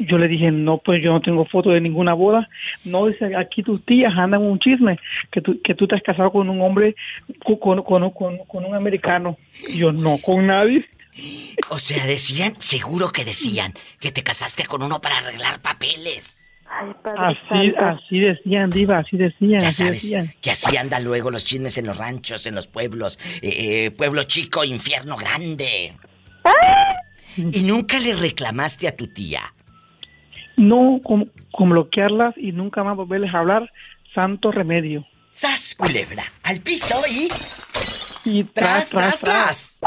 Yo le dije, no, pues yo no tengo foto de ninguna boda. No, dice, aquí tus tías andan un chisme, que tú, que tú te has casado con un hombre, con, con, con, con un americano. Y yo, no, con nadie. O sea, decían, seguro que decían, que te casaste con uno para arreglar papeles. Así, así decían, diva, así decían, Ya así sabes decían. que así andan luego los chismes en los ranchos, en los pueblos. Eh, eh, pueblo chico, infierno grande. Y nunca le reclamaste a tu tía. No, con, con bloquearlas y nunca más volverles a hablar, santo remedio. ¡Sas, culebra! Al piso y... Y tras, tras, tras.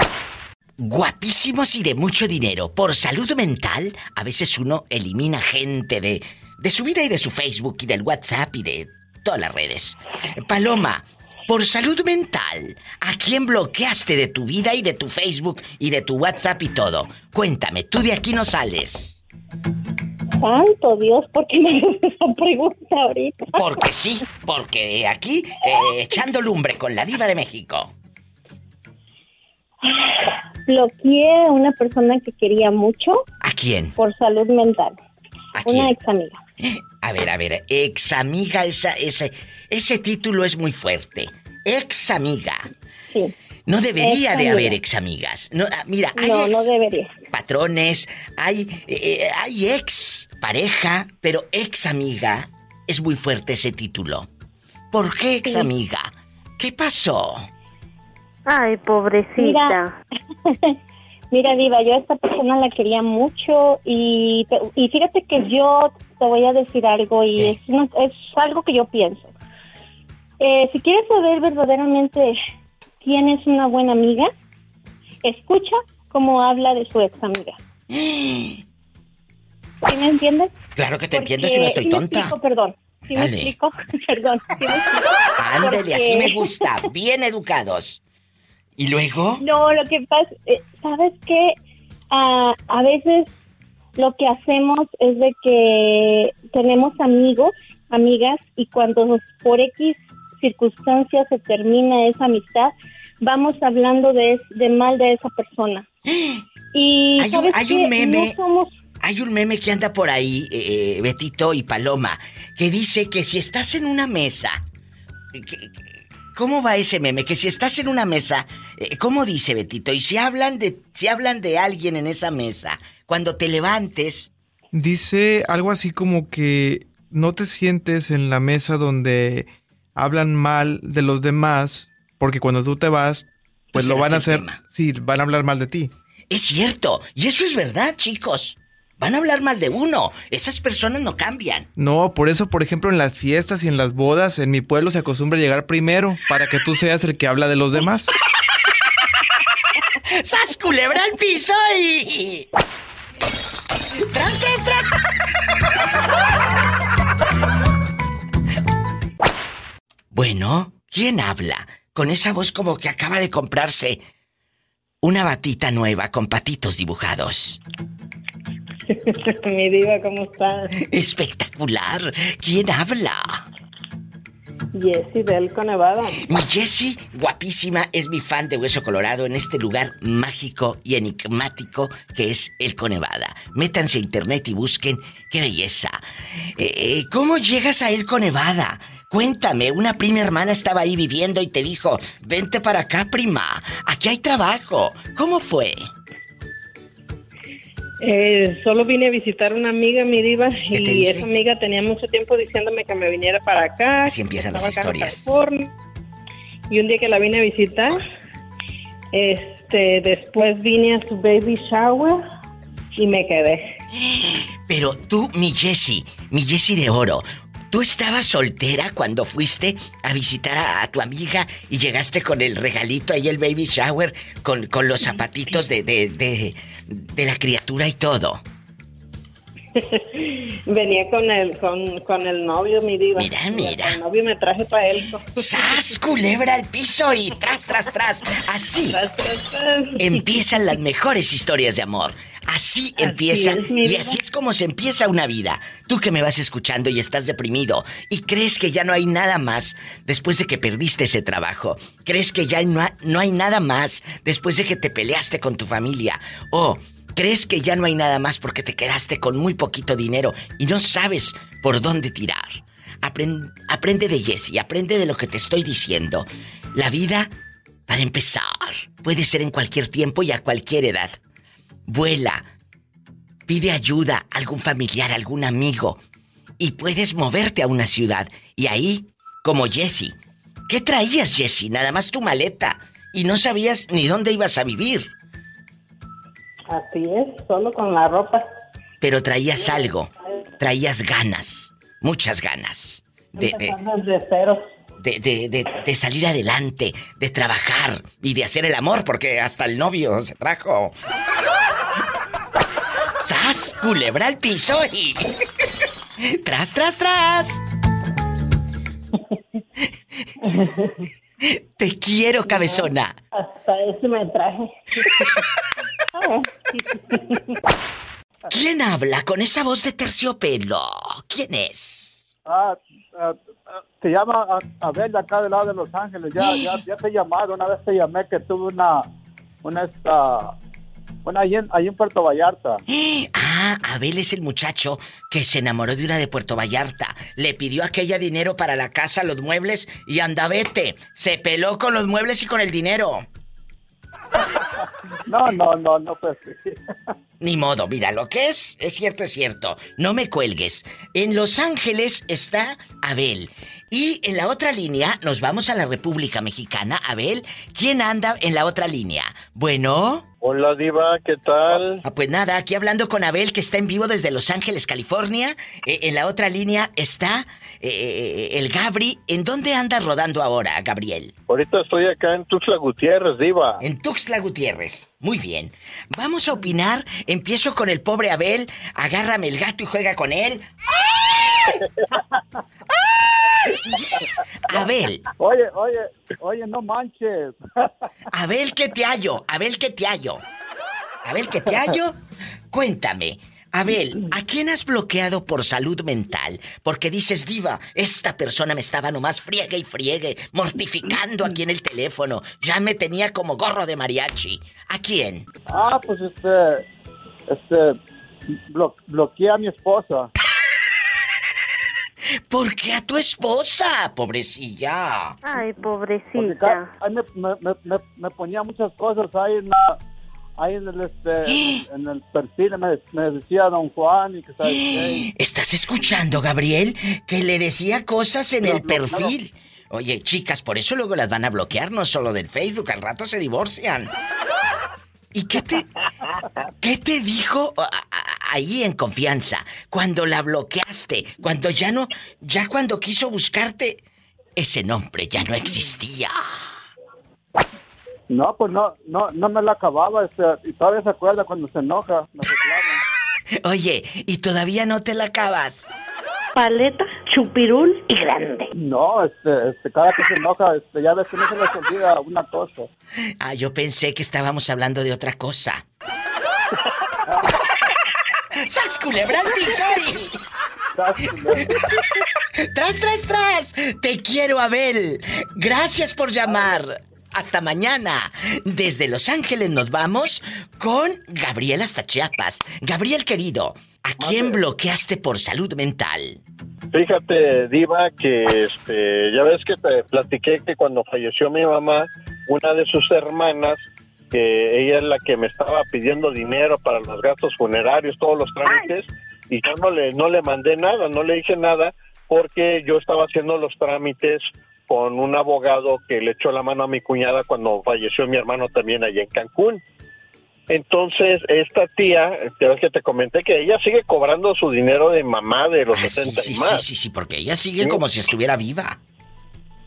Guapísimos y de mucho dinero. Por salud mental, a veces uno elimina gente de, de su vida y de su Facebook y del WhatsApp y de todas las redes. Paloma, por salud mental, ¿a quién bloqueaste de tu vida y de tu Facebook y de tu WhatsApp y todo? Cuéntame, tú de aquí no sales. Santo Dios, ¿por qué me haces esa pregunta ahorita? Porque sí, porque aquí eh, echando lumbre con la diva de México. Bloqueé a una persona que quería mucho ¿A quién? por salud mental. ¿A Una ex amiga. A ver, a ver, ex amiga, esa, ese, ese título es muy fuerte. Ex amiga. Sí. No debería de haber ex amigas. No, ah, mira, hay No, ex no debería. patrones, hay, eh, hay ex pareja, pero ex amiga es muy fuerte ese título. ¿Por qué ex amiga? ¿Qué pasó? Ay, pobrecita. Mira, mira, Diva, yo a esta persona la quería mucho y, y fíjate que yo te voy a decir algo y es, una- es algo que yo pienso. Eh, si quieres saber verdaderamente quién es una buena amiga, escucha cómo habla de su ex amiga. ¿Sí me entiendes? Claro que te Porque- entiendo si no estoy tonta. explico, perdón. ¿Sí me explico? perdón. ¿sí me explico? Ándele, Porque- así me gusta. Bien educados. ¿Y luego? No, lo que pasa, eh, ¿sabes qué? Ah, a veces lo que hacemos es de que tenemos amigos, amigas, y cuando por X circunstancias se termina esa amistad, vamos hablando de, de mal de esa persona. Y Hay un, ¿sabes hay un meme. No somos Hay un meme que anda por ahí, eh, eh, Betito y Paloma, que dice que si estás en una mesa. que- ¿Cómo va ese meme? Que si estás en una mesa, eh, ¿cómo dice Betito? Y si hablan de, si hablan de alguien en esa mesa, cuando te levantes, Dice algo así como que no te sientes en la mesa donde hablan mal de los demás, porque cuando tú te vas, pues lo van a hacer, sí, van a hablar mal de ti. es cierto. Y eso es verdad, chicos. Van a hablar mal de uno. Esas personas no cambian. No, por eso, por ejemplo, en las fiestas y en las bodas, en mi pueblo se acostumbra llegar primero, para que tú seas el que habla de los demás. ¡Sas culebra al piso y... ¡Tras, tras, tras! Bueno, ¿quién habla? Con esa voz como que acaba de comprarse una batita nueva con patitos dibujados. Mi diva, ¿cómo estás? Espectacular. ¿Quién habla? Jessie del Nevada. Mi Jessie, guapísima, es mi fan de Hueso Colorado en este lugar mágico y enigmático que es el Conevada. Métanse a internet y busquen qué belleza. Eh, eh, ¿Cómo llegas a El Conevada? Cuéntame, una prima hermana estaba ahí viviendo y te dijo, vente para acá, prima, aquí hay trabajo. ¿Cómo fue? Eh, solo vine a visitar una amiga, mi diva, y esa amiga tenía mucho tiempo diciéndome que me viniera para acá. Así empiezan las historias. Y un día que la vine a visitar, Este, después vine a su baby shower y me quedé. Pero tú, mi Jessie, mi Jessie de oro, ¿tú estabas soltera cuando fuiste a visitar a, tu amiga y llegaste con el regalito ahí, el baby shower, con, con los zapatitos de, de, de, de la criatura y todo? Venía con el, con, con, el novio, mi diva. Mira, mira. El novio me traje para él. ¡Sas, culebra al piso y tras, tras, tras! Así empiezan las mejores historias de amor. Así, empieza y así es como se empieza una vida. Tú que me vas escuchando y estás deprimido y crees que ya no hay nada más después de que perdiste ese trabajo. Crees que ya no, no hay nada más después de que te peleaste con tu familia. O crees que ya no hay nada más porque te quedaste con muy poquito dinero y no sabes por dónde tirar. Aprende, aprende de Jessie, aprende de lo que te estoy diciendo. La vida, para empezar, puede ser en cualquier tiempo y a cualquier edad vuela, pide ayuda a algún familiar, a algún amigo, y puedes moverte a una ciudad. Y ahí, como Jesse. ¿Qué traías, Jesse? Nada más tu maleta. Y no sabías ni dónde ibas a vivir. Así es, solo con la ropa. Pero traías algo. Traías ganas. Muchas ganas. De, de, de, de, de, salir adelante, de trabajar y de hacer el amor, porque hasta el novio se trajo. ¡Sas! Culebra al piso y. ¡Tras, tras, tras! Te quiero, cabezona. Hasta eso me traje. ¿Quién habla con esa voz de terciopelo? ¿Quién es? Ah, ah, ah se llama Abel de acá del lado de Los Ángeles. Ya, ya, ya te he llamado, una vez te llamé que tuve una, una esta, bueno, ahí en, ahí en Puerto Vallarta. Ah, Abel es el muchacho que se enamoró de una de Puerto Vallarta. Le pidió aquella dinero para la casa, los muebles y anda vete. Se peló con los muebles y con el dinero. No, no, no, no pues Ni modo, mira, lo que es, es cierto, es cierto. No me cuelgues. En Los Ángeles está Abel. Y en la otra línea nos vamos a la República Mexicana. Abel, ¿quién anda en la otra línea? Bueno. Hola Diva, ¿qué tal? Ah, pues nada, aquí hablando con Abel que está en vivo desde Los Ángeles, California. Eh, en la otra línea está eh, eh, el Gabri. ¿En dónde anda rodando ahora, Gabriel? Ahorita estoy acá en Tuxtla Gutiérrez, Diva. En Tuxtla Gutiérrez. Muy bien. Vamos a opinar. Empiezo con el pobre Abel. Agárrame el gato y juega con él. Abel. Oye, oye, oye, no manches. Abel, ¿qué te hallo? Abel, ¿qué te hallo? Abel, ¿qué te hallo? Cuéntame. Abel, ¿a quién has bloqueado por salud mental? Porque dices, diva, esta persona me estaba nomás friegue y friegue, mortificando aquí en el teléfono. Ya me tenía como gorro de mariachi. ¿A quién? Ah, pues este, este, bloqueé a mi esposa. ¿Por qué a tu esposa, pobrecilla? Ay, pobrecita. me, ponía muchas cosas ahí en, ahí en el, este, en el perfil, me, decía don Juan y que sabe ¿Estás escuchando, Gabriel? Que le decía cosas en el perfil. Oye, chicas, por eso luego las van a bloquear, no solo del Facebook, al rato se divorcian. ¿Y qué te, qué te dijo ahí en confianza cuando la bloqueaste? Cuando ya no, ya cuando quiso buscarte, ese nombre ya no existía. No, pues no, no, no me la acababa, y todavía se acuerda cuando se enoja, me Oye, ¿y todavía no te la acabas? Paleta, chupirul y grande. No, este, este, cada que se enoja, este, ya ves que no se les olvida una cosa. Ah, yo pensé que estábamos hablando de otra cosa. ¡Sas culebra ¡Tras, tras, tras! Te quiero, Abel. Gracias por llamar. Hasta mañana. Desde Los Ángeles nos vamos con Gabriel hasta Chiapas. Gabriel querido, ¿a quién bloqueaste por salud mental? Fíjate, Diva, que este, ya ves que te platiqué que cuando falleció mi mamá, una de sus hermanas, que ella es la que me estaba pidiendo dinero para los gastos funerarios, todos los trámites, y yo no le, no le mandé nada, no le dije nada, porque yo estaba haciendo los trámites con un abogado que le echó la mano a mi cuñada cuando falleció mi hermano también allá en Cancún. Entonces, esta tía, creo que te comenté que ella sigue cobrando su dinero de mamá de los Ah, 70 sí, y sí, más. sí, sí, sí, porque ella sigue como si estuviera viva.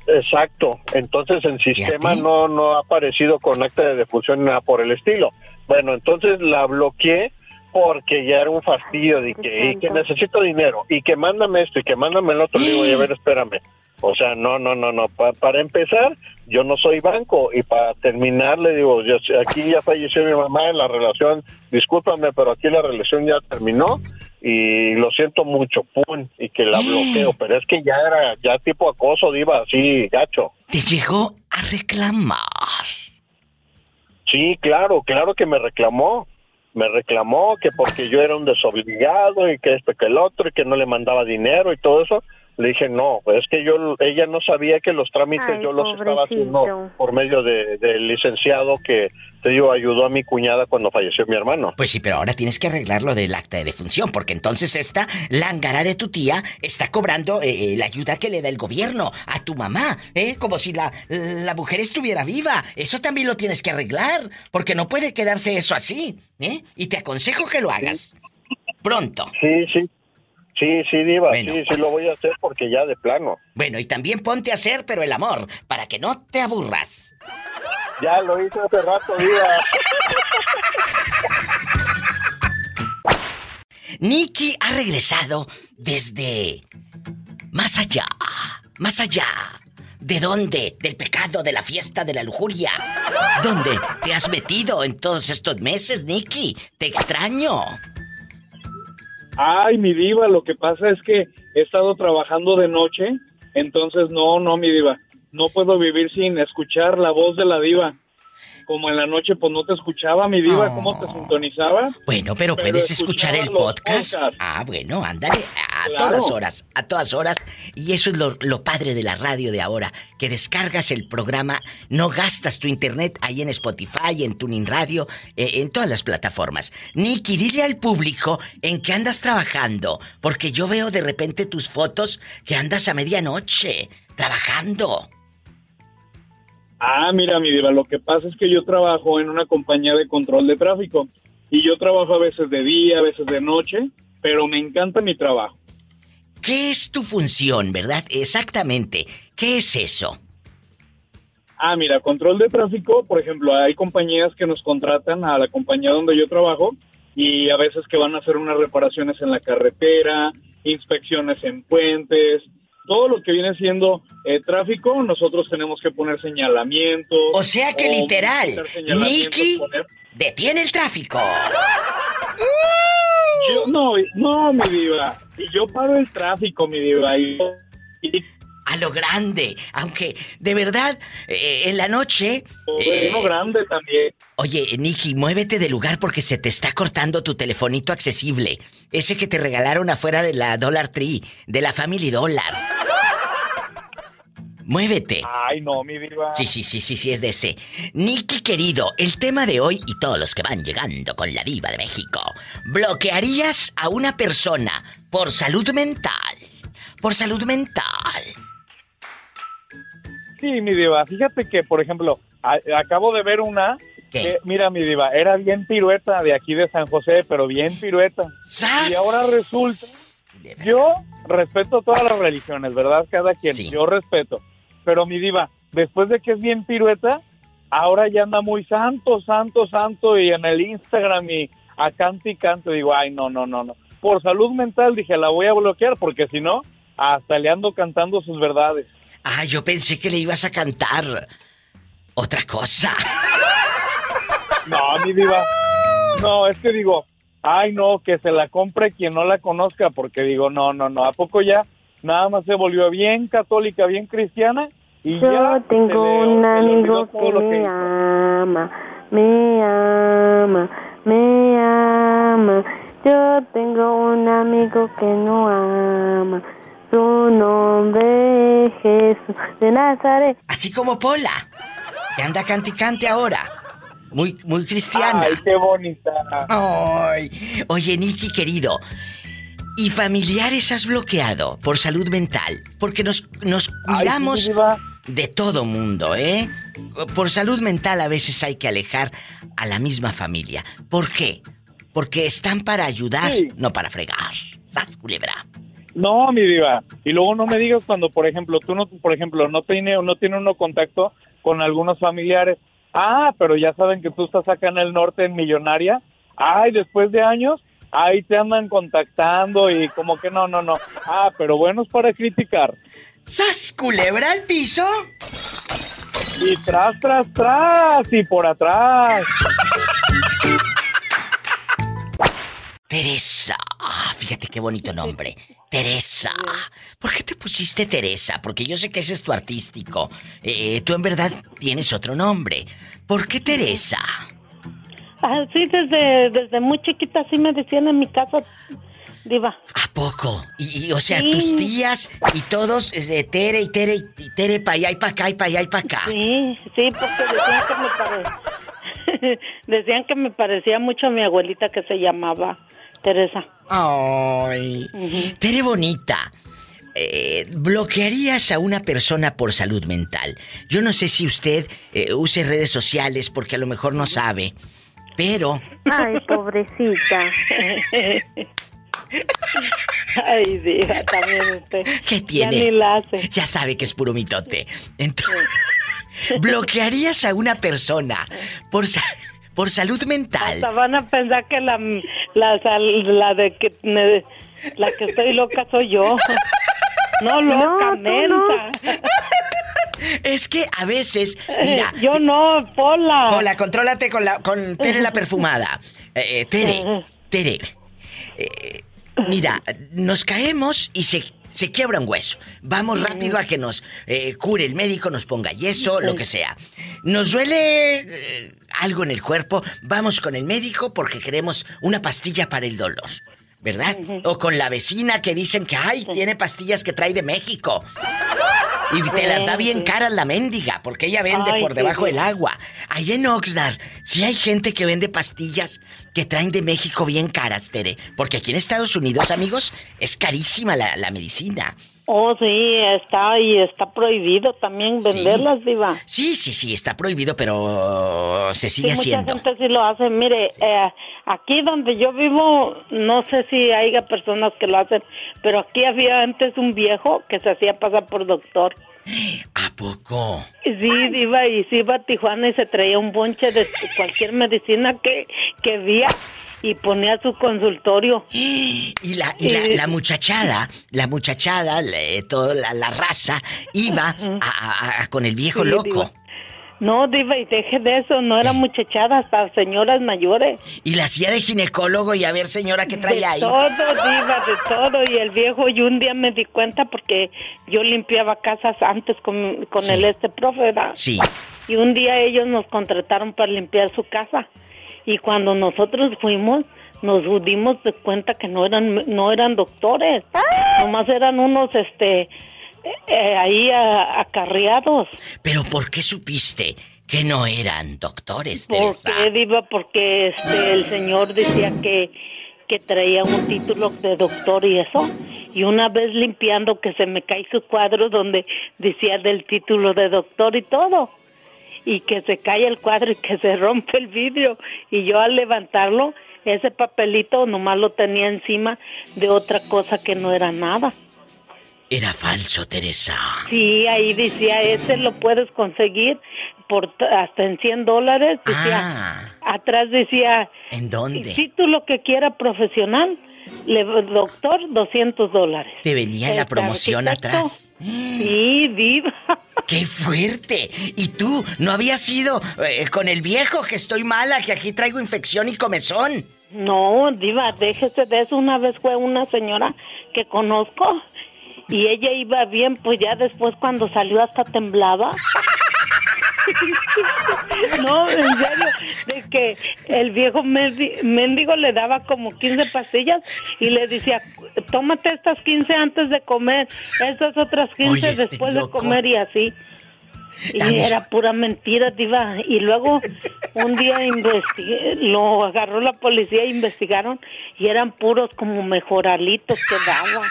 Exacto. Entonces, en sistema no, no ha aparecido con acta de defunción ni nada por el estilo. Bueno, entonces la bloqueé porque ya era un fastidio de que, y que necesito dinero y que mándame esto y que mándame el otro. Le digo, "Oye, a ver, espérame. O sea, no, no, no, no. Pa- para empezar, yo no soy banco y para terminar le digo, yo, aquí ya falleció mi mamá en la relación, discúlpame, pero aquí la relación ya terminó y lo siento mucho, pum, y que la bloqueo, pero es que ya era ya tipo acoso, diva, así, gacho. Te llegó a reclamar. Sí, claro, claro que me reclamó. Me reclamó que porque yo era un desobligado y que esto que el otro y que no le mandaba dinero y todo eso. Le dije, no, pues es que yo, ella no sabía que los trámites Ay, yo los estaba haciendo por medio de- del licenciado que, te digo, ayudó a mi cuñada cuando falleció mi hermano. Pues sí, pero ahora tienes que arreglar lo del acta de defunción, porque entonces esta lángara de tu tía está cobrando eh, eh, la ayuda que le da el gobierno a tu mamá, ¿eh? Como si la, la mujer estuviera viva. Eso también lo tienes que arreglar, porque no puede quedarse eso así, ¿eh? Y te aconsejo que lo hagas. Pronto. Sí, sí. Sí, sí, diva, sí, sí lo voy a hacer porque ya de plano. Bueno, y también ponte a hacer, pero el amor, para que no te aburras. Ya lo hice hace rato, diva. Nicky ha regresado desde más allá, más allá. ¿De dónde? Del pecado, de la fiesta, de la lujuria. ¿Dónde te has metido en todos estos meses, Nicky? Te extraño. Ay, mi diva, lo que pasa es que he estado trabajando de noche, entonces no, no, mi diva, no puedo vivir sin escuchar la voz de la diva. Como en la noche, pues no te escuchaba, mi diva, cómo te sintonizaba. Bueno, pero, Pero puedes escuchar el podcast. Ah, bueno, ándale, a Claro. todas horas, a todas horas. Y eso es lo, lo padre de la radio de ahora, que descargas el programa, no gastas tu internet ahí en Spotify, en Tuning Radio, eh, en todas las plataformas. Nicky, dile al público en qué andas trabajando, porque yo veo de repente tus fotos que andas a medianoche, trabajando. Ah, mira, mi diva, lo que pasa es que yo trabajo en una compañía de control de tráfico y yo trabajo a veces de día, a veces de noche, pero me encanta mi trabajo. ¿Qué es tu función, verdad? Exactamente. ¿Qué es eso? Ah, mira, control de tráfico, por ejemplo, hay compañías que nos contratan a la compañía donde yo trabajo y a veces que van a hacer unas reparaciones en la carretera, inspecciones en puentes, todo lo que viene siendo eh, tráfico, nosotros tenemos que poner señalamientos. O sea que literal, Nicky poner- detiene el tráfico. Yo, no, no, mi diva. Y yo paro el tráfico, mi diva. Y, y- A lo grande, aunque de verdad, eh, en la noche... eh, grande también. Oye, Nicky, muévete de lugar porque se te está cortando tu telefonito accesible. Ese que te regalaron afuera de la Dollar Tree, de la Family Dollar. Muévete. Ay, no, mi diva. Sí, sí, sí, sí, sí, es de ese. Nicky querido, el tema de hoy y todos los que van llegando con la diva de México. ¿Bloquearías a una persona por salud mental? Por salud mental. Sí, mi diva. Fíjate que, por ejemplo, a- acabo de ver una. que, mira, mi diva, era bien pirueta de aquí de San José, pero bien pirueta. Y ahora resulta. Yo respeto todas las religiones, ¿verdad? Cada quien. Yo respeto. Pero mi diva, después de que es bien pirueta, ahora ya anda muy santo, santo, santo. Y en el Instagram y a cante y cante. Digo, ay, no, no, no, no. Por salud mental dije, la voy a bloquear porque si no, hasta le ando cantando sus verdades. Ah, yo pensé que le ibas a cantar otra cosa. No, mi diva. No, es que digo, ay no, que se la compre quien no la conozca, porque digo, no, no, no, ¿a poco ya nada más se volvió bien católica, bien cristiana? Y ya Yo tengo le- un amigo que me ama, me ama, me ama. Yo tengo un amigo que no ama. Su nombre es Jesús de Nazaret. Así como Pola, que anda cante y cante ahora. Muy, muy cristiana. Ay, qué bonita. Ay. Oye, Nicky, querido. ¿Y familiares has bloqueado por salud mental? Porque nos, nos Ay, cuidamos. De todo mundo, ¿eh? Por salud mental a veces hay que alejar a la misma familia. ¿Por qué? Porque están para ayudar, no para fregar. ¡Sas, culebra! No, mi diva. Y luego no me digas cuando, por ejemplo, tú no, por ejemplo, no tiene, no tiene uno contacto con algunos familiares. Ah, pero ya saben que tú estás acá en el norte en Millonaria. Ay, después de años, ahí te andan contactando y como que no, no, no. Ah, pero bueno es para criticar. ¡Sas, culebra al piso! Y tras, tras, tras, y por atrás. Teresa. Ah, fíjate qué bonito nombre. Teresa. ¿Por qué te pusiste Teresa? Porque yo sé que ese es tu artístico. Eh, tú en verdad tienes otro nombre. ¿Por qué Teresa? Ah, sí, desde, desde muy chiquita así me decían en mi casa, Diva. ¿A poco? Y, o sea, tus tías y todos, eh, Tere y Tere y Tere para allá y para acá y para allá y para acá. Sí, sí, porque decían que me parecía... decían que me parecía mucho a mi abuelita que se llamaba Teresa. Ay, Tere bonita. Eh, ¿Bloquearías a una persona por salud mental? Yo no sé si usted eh, use redes sociales porque a lo mejor no sabe, pero... Ay, pobrecita. Ay, diva, también usted. ¿Qué tiene? Ya ni la hace. Ya sabe que es puro mitote. Entonces, ¿bloquearías a una persona por, por salud mental? Hasta van a pensar que la, la, la de que la que estoy loca soy yo. No, loca, no, Es que a veces, mira. Yo no, Pola. Pola, contrólate con la, con Tere la perfumada. Eh, eh Tere, Tere. Eh, Mira, nos caemos y se, se quiebra un hueso. Vamos rápido a que nos eh, cure el médico, nos ponga yeso, lo que sea. Nos duele eh, algo en el cuerpo, vamos con el médico porque queremos una pastilla para el dolor. ¿Verdad? O con la vecina que dicen que, ay, tiene pastillas que trae de México. Y te las da bien caras la mendiga, porque ella vende por debajo del agua. Allá en Oxnard, sí hay gente que vende pastillas que traen de México bien caras, Tere. Porque aquí en Estados Unidos, amigos, es carísima la, la medicina. Oh, sí, está y está prohibido también venderlas, Diva. Sí, sí, sí, está prohibido, pero se sigue haciendo. Mucha gente sí lo hace. Mire, eh, aquí donde yo vivo, no sé si haya personas que lo hacen, pero aquí había antes un viejo que se hacía pasar por doctor. ¿A poco? Sí, Diva, y se iba a Tijuana y se traía un bonche de cualquier medicina que, que había y ponía su consultorio. Y la, y la, muchachada, la muchachada, toda la, raza, iba a, con el viejo loco. No, Diva, y deje de eso, no era muchachada, hasta señoras mayores. Y la hacía de ginecólogo y a ver, señora, ¿qué trae ahí? Todo, Diva, de todo. Y el viejo, y un día me di cuenta porque yo limpiaba casas antes con, con el este profe, Sí. Y un día ellos nos contrataron para limpiar su casa. Y cuando nosotros fuimos, nos dimos de cuenta que no eran no eran doctores, nomás eran unos este eh, ahí acarreados. Pero ¿por qué supiste que no eran doctores, Teresa? Porque Diva, porque este el señor decía que que traía un título de doctor y eso. Y una vez limpiando que se me cae su cuadro donde decía del título de doctor y todo y que se cae el cuadro y que se rompe el vidrio. Y yo al levantarlo, ese papelito nomás lo tenía encima de otra cosa que no era nada. Era falso, Teresa. Sí, ahí decía, ese lo puedes conseguir por hasta en 100 dólares. Decía, ah. atrás decía, ¿en dónde? Si tú lo que quieras profesional, le, doctor, 200 dólares. Te venía la promoción atrás. Sí, viva. ¡Qué fuerte! ¿Y tú no habías ido eh, con el viejo que estoy mala, que aquí traigo infección y comezón? No, diva, déjese de eso. Una vez fue una señora que conozco y ella iba bien, pues ya después cuando salió hasta temblaba. no, en serio, de que el viejo mendigo le daba como 15 pastillas y le decía, tómate estas 15 antes de comer, estas otras 15 este después de comer y así. Y era pura mentira, diva. Y luego un día lo agarró la policía, investigaron y eran puros como mejoralitos que daba.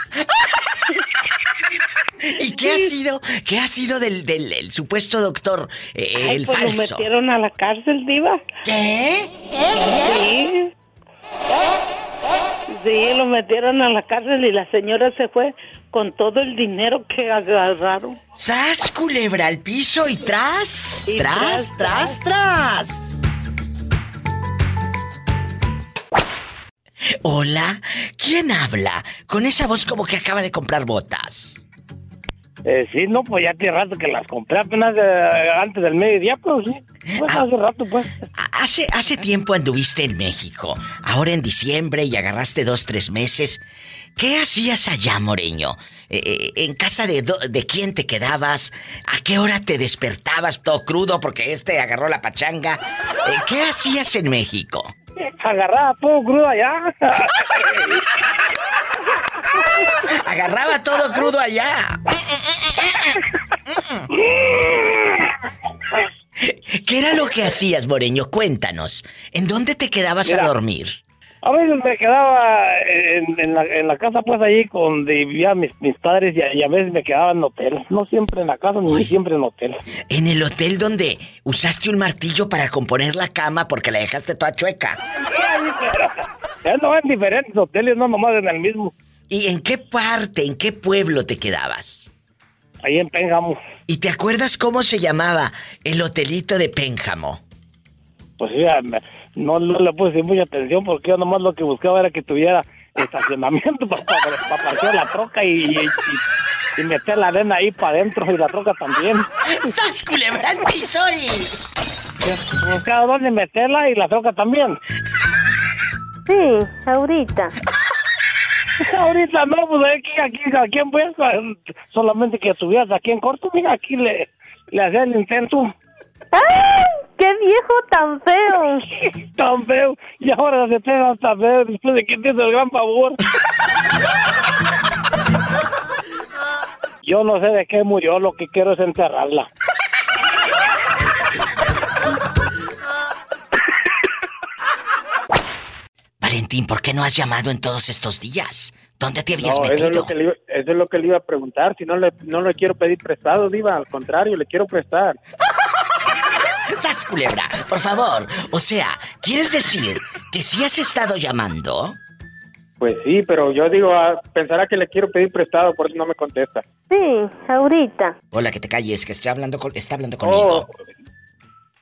¿Y qué ha sido, qué ha sido del, del supuesto doctor, eh, el pues falso? lo metieron a la cárcel, diva. ¿Qué? Sí. Sí, lo metieron a la cárcel y la señora se fue con todo el dinero que agarraron. ¡Sas, culebra al piso y tras! tras, tras, tras. Hola, ¿quién habla? Con esa voz como que acaba de comprar botas. Eh, sí, no, pues ya tiene rato que las compré apenas eh, antes del mediodía, pues sí. Pues hace rato, pues. Hace, hace tiempo anduviste en México. Ahora en diciembre y agarraste dos, tres meses. ¿Qué hacías allá, Moreño? Eh, eh, ¿En casa de, de quién te quedabas? ¿A qué hora te despertabas todo crudo porque este agarró la pachanga? ¿Qué hacías en México? Agarraba todo crudo allá. Agarraba todo crudo allá. ¿Qué era lo que hacías, Moreño? Cuéntanos. ¿En dónde te quedabas a dormir? A veces me quedaba en, la, casa, pues allí donde vivían mis, padres, y, a veces me quedaba en hotel. No siempre en la casa, ni siempre en hotel. ¿En el hotel donde usaste un martillo para componer la cama porque la dejaste toda chueca? No en diferentes hoteles, no nomás en el mismo. ¿Y en qué parte, en qué pueblo te quedabas? Ahí en Pénjamo. ¿Y te acuerdas cómo se llamaba el hotelito de Pénjamo? Pues ya, no, no le puse mucha atención porque yo nomás lo que buscaba era que tuviera estacionamiento para, partir la troca y, y, meter la arena ahí para adentro y la troca también. ¡Sas culebra el piso Buscaba dónde meterla y la troca también. Sí, ahorita. ahorita no, pues aquí, aquí, aquí en pues, solamente que estuvieras aquí en corto, mira, aquí le, le hacía el intento. ¡Ay! ¡Qué viejo tan feo! tan feo. Y ahora se te hasta feo después de que te hizo el gran favor. Yo no sé de qué murió, lo que quiero es enterrarla. Valentín, ¿por qué no has llamado en todos estos días? ¿Dónde te habías metido? Eso es, lo que le, eso es lo que le iba a preguntar. Si no le, no le quiero pedir prestado, Diva. Al contrario, le quiero prestar. ¡Sas, culebra! Por favor. O sea, ¿quieres decir que si has estado llamando? Pues sí, pero yo digo, ah, pensará que le quiero pedir prestado, por eso no me contesta. Sí, ahorita. Hola, que te calles, que estoy hablando con, está hablando conmigo. Oh,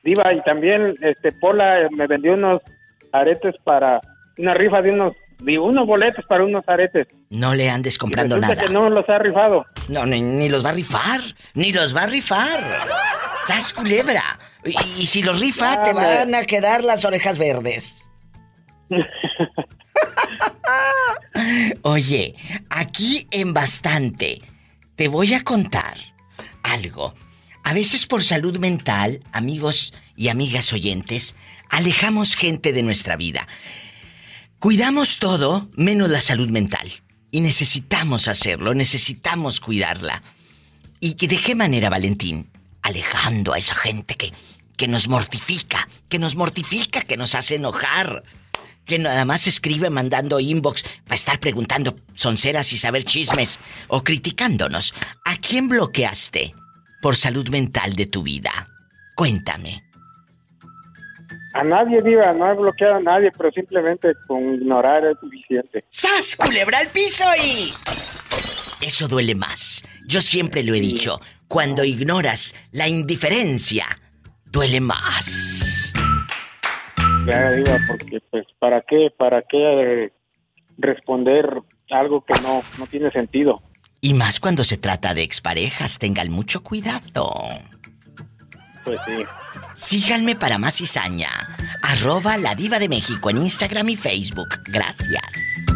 diva, y también, este, Pola me vendió unos aretes para una rifa de unos de unos boletos para unos aretes. No le andes comprando nada. que no los ha rifado. No, ni, los va a rifar. Ni los va a rifar. ¡Sas culebra! Y, si los rifa, te van a quedar las orejas verdes. Oye, aquí en bastante te voy a contar algo. A veces por salud mental, amigos y amigas oyentes, alejamos gente de nuestra vida. Cuidamos todo menos la salud mental. Y necesitamos hacerlo, necesitamos cuidarla. ¿Y de qué manera, Valentín? Alejando a esa gente que, que nos mortifica, que nos mortifica, que nos hace enojar, que nada más escribe mandando inbox para estar preguntando sonceras y saber chismes o criticándonos. ¿A quién bloqueaste por salud mental de tu vida? Cuéntame. A nadie, Diva, no he bloqueado a nadie, pero simplemente con ignorar es suficiente. ¡Sas! Culebra al piso y. Eso duele más. Yo siempre lo he dicho. Cuando ignoras la indiferencia, duele más. Ya, Diva, porque, pues, ¿para qué? ¿Para qué eh, responder algo que no, no tiene sentido? Y más cuando se trata de exparejas, tengan mucho cuidado. Pues sí. Síganme para más cizaña. Arroba la diva de México en Instagram y Facebook. Gracias.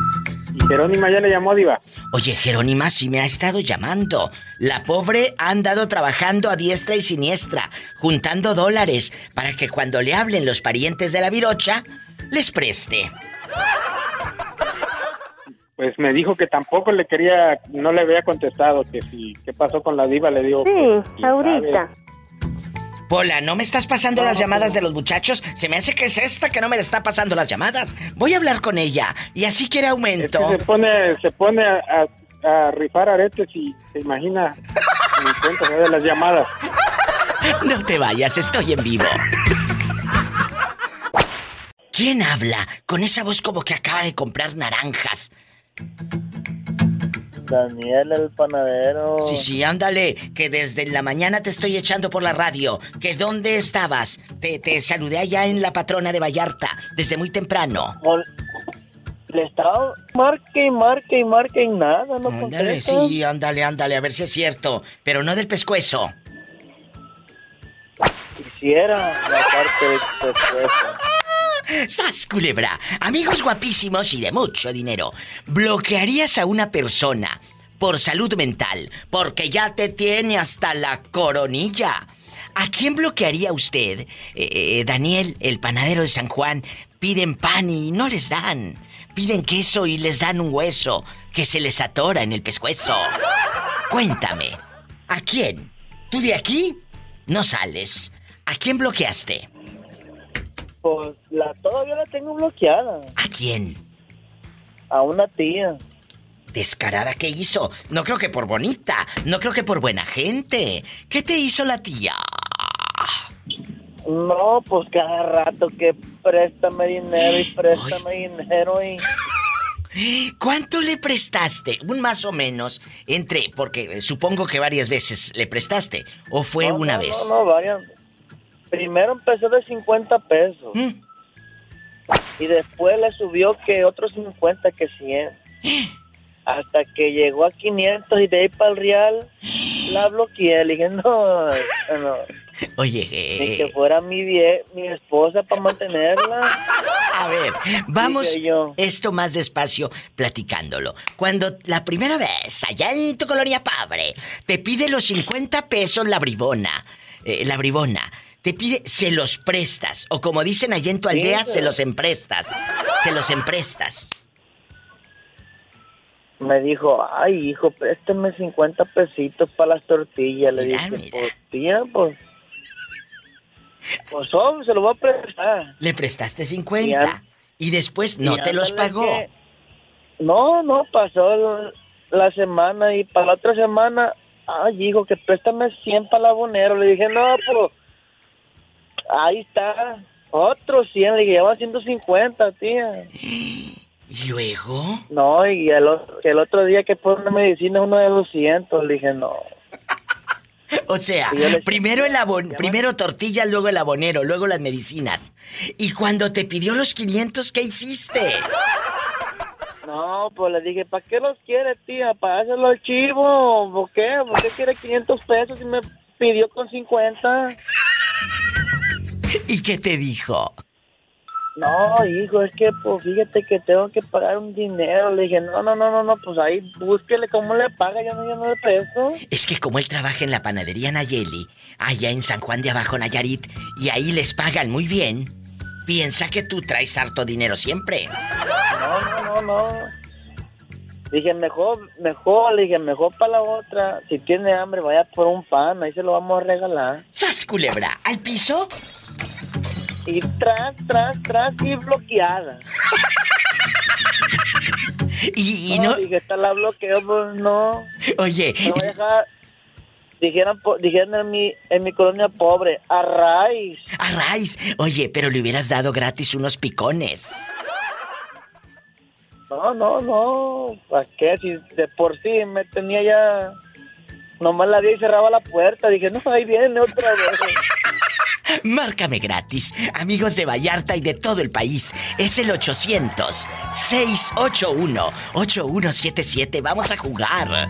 ¿Y Jerónima ya le llamó diva? Oye, Jerónima sí me ha estado llamando. La pobre ha andado trabajando a diestra y siniestra, juntando dólares para que cuando le hablen los parientes de la virocha, les preste. Pues me dijo que tampoco le quería, no le había contestado, que si, ¿qué pasó con la diva? Le digo. Sí, ahorita. Pola, ¿no me estás pasando las llamadas de los muchachos? Se me hace que es esta que no me está pasando las llamadas. Voy a hablar con ella y así quiere aumento. se pone, se pone a, a rifar aretes y se imagina cuenta de las llamadas. No te vayas, estoy en vivo. ¿Quién habla con esa voz como que acaba de comprar naranjas? Daniel el panadero. Sí, sí, ándale, que desde la mañana te estoy echando por la radio. ¿Que dónde estabas? Te, te saludé allá en la patrona de Vallarta, desde muy temprano. Le estaba marque y marque y marque nada, no Ándale, sí, ándale, ándale, a ver si es cierto. Pero no del pescuezo. Quisiera la parte del pescuezo. ¡Sas, culebra! Amigos guapísimos y de mucho dinero, ¿bloquearías a una persona por salud mental porque ya te tiene hasta la coronilla? ¿A quién bloquearía usted? Eh, eh, Daniel, el panadero de San Juan, piden pan y no les dan. Piden queso y les dan un hueso que se les atora en el pescuezo. Cuéntame, ¿a quién? ¿Tú de aquí? No sales. ¿A quién bloqueaste? Pues la todavía la tengo bloqueada. ¿A quién? A una tía. Descarada, ¿qué hizo? No creo que por bonita, no creo que por buena gente. ¿Qué te hizo la tía? No, pues cada rato que préstame dinero y préstame dinero y... ¿Cuánto le prestaste? Un más o menos entre, porque supongo que varias veces le prestaste, o fue una vez. No, no, varias. Primero empezó de 50 pesos. ¿Mm? Y después le subió que otros 50, que 100. Hasta que llegó a 500 y de ahí para el real la bloqueé. Le dije, no, no. Oye, Ni eh, que fuera mi, vie mi esposa para mantenerla. A ver, vamos esto más despacio platicándolo. Cuando la primera vez, allá en tu colonia pobre, te pide los 50 pesos la bribona, eh, la bribona, te pide, se los prestas. O como dicen allá en tu aldea, se los emprestas. Se los emprestas. Me dijo, ay, hijo, préstame 50 pesitos para las tortillas. Le dije, pues, tía, pues... Pues, oh, se lo voy a prestar. Le prestaste 50. Y, después no te los pagó. que- No, no, pasó la semana y para la otra semana, ay, hijo, que préstame 100 para el abonero. Le dije, no, pues, ahí está, otro 100, le dije, ya van 150, tía. ¿Y luego? No, y el, otro- el otro día que una medicina, uno de 200, le dije, no. O sea, primero el abon, primero tortilla, luego el abonero, luego las medicinas. Y cuando te pidió los 500, ¿qué hiciste? No, pues le dije, ¿para qué los quiere, tía? ¿Para hacerlo al chivo? ¿Por qué? ¿Por qué quiere 500 pesos y me pidió con 50? ¿Y qué te dijo? No, hijo, es que, pues, fíjate que tengo que pagar un dinero. Le dije, no, no, no, no, no, pues ahí búsquele cómo le paga, yo no, yo no le presto. Es que como él trabaja en la panadería Nayeli, allá en San Juan de Abajo, Nayarit, y ahí les pagan muy bien, piensa que tú traes harto dinero siempre. No, no, no, no. Dije, mejor, mejor, le dije, mejor para la otra. Si tiene hambre, vaya por un pan, ahí se lo vamos a regalar. ¡Sas, culebra! ¿Al piso? Y tras, tras, tras, y bloqueada. Y, y no... Dije, esta la bloqueo, pues no. Oye, Me voy a dejar... Dijeron, po- dijeron en mi, en mi colonia pobre, a raíz. A raíz. Oye, pero le hubieras dado gratis unos picones. No, no, no. ¿Para qué? Si de por sí me tenía ya... Nomás la vi y cerraba la puerta. Dije, no, ahí viene otra vez. Márcame gratis, amigos de Vallarta y de todo el país. Es el 800-681-8177. Vamos a jugar. ¿A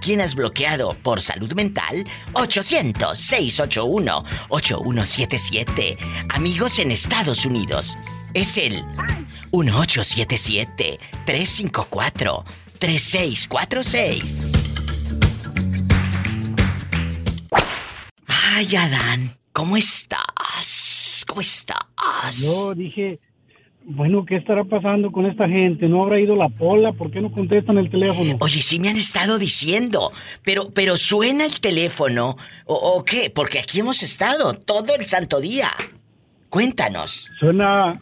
quién has bloqueado por salud mental? 800-681-8177. Amigos en Estados Unidos. Es el 1877-354-3646. Ay, Adán, ¿cómo estás? ¿Cómo estás? Yo dije, bueno, ¿qué estará pasando con esta gente? ¿No habrá ido la pola? ¿Por qué no contestan el teléfono? Oye, sí me han estado diciendo, pero, pero suena el teléfono, ¿o, o qué? Porque aquí hemos estado todo el santo día. Cuéntanos. Suena,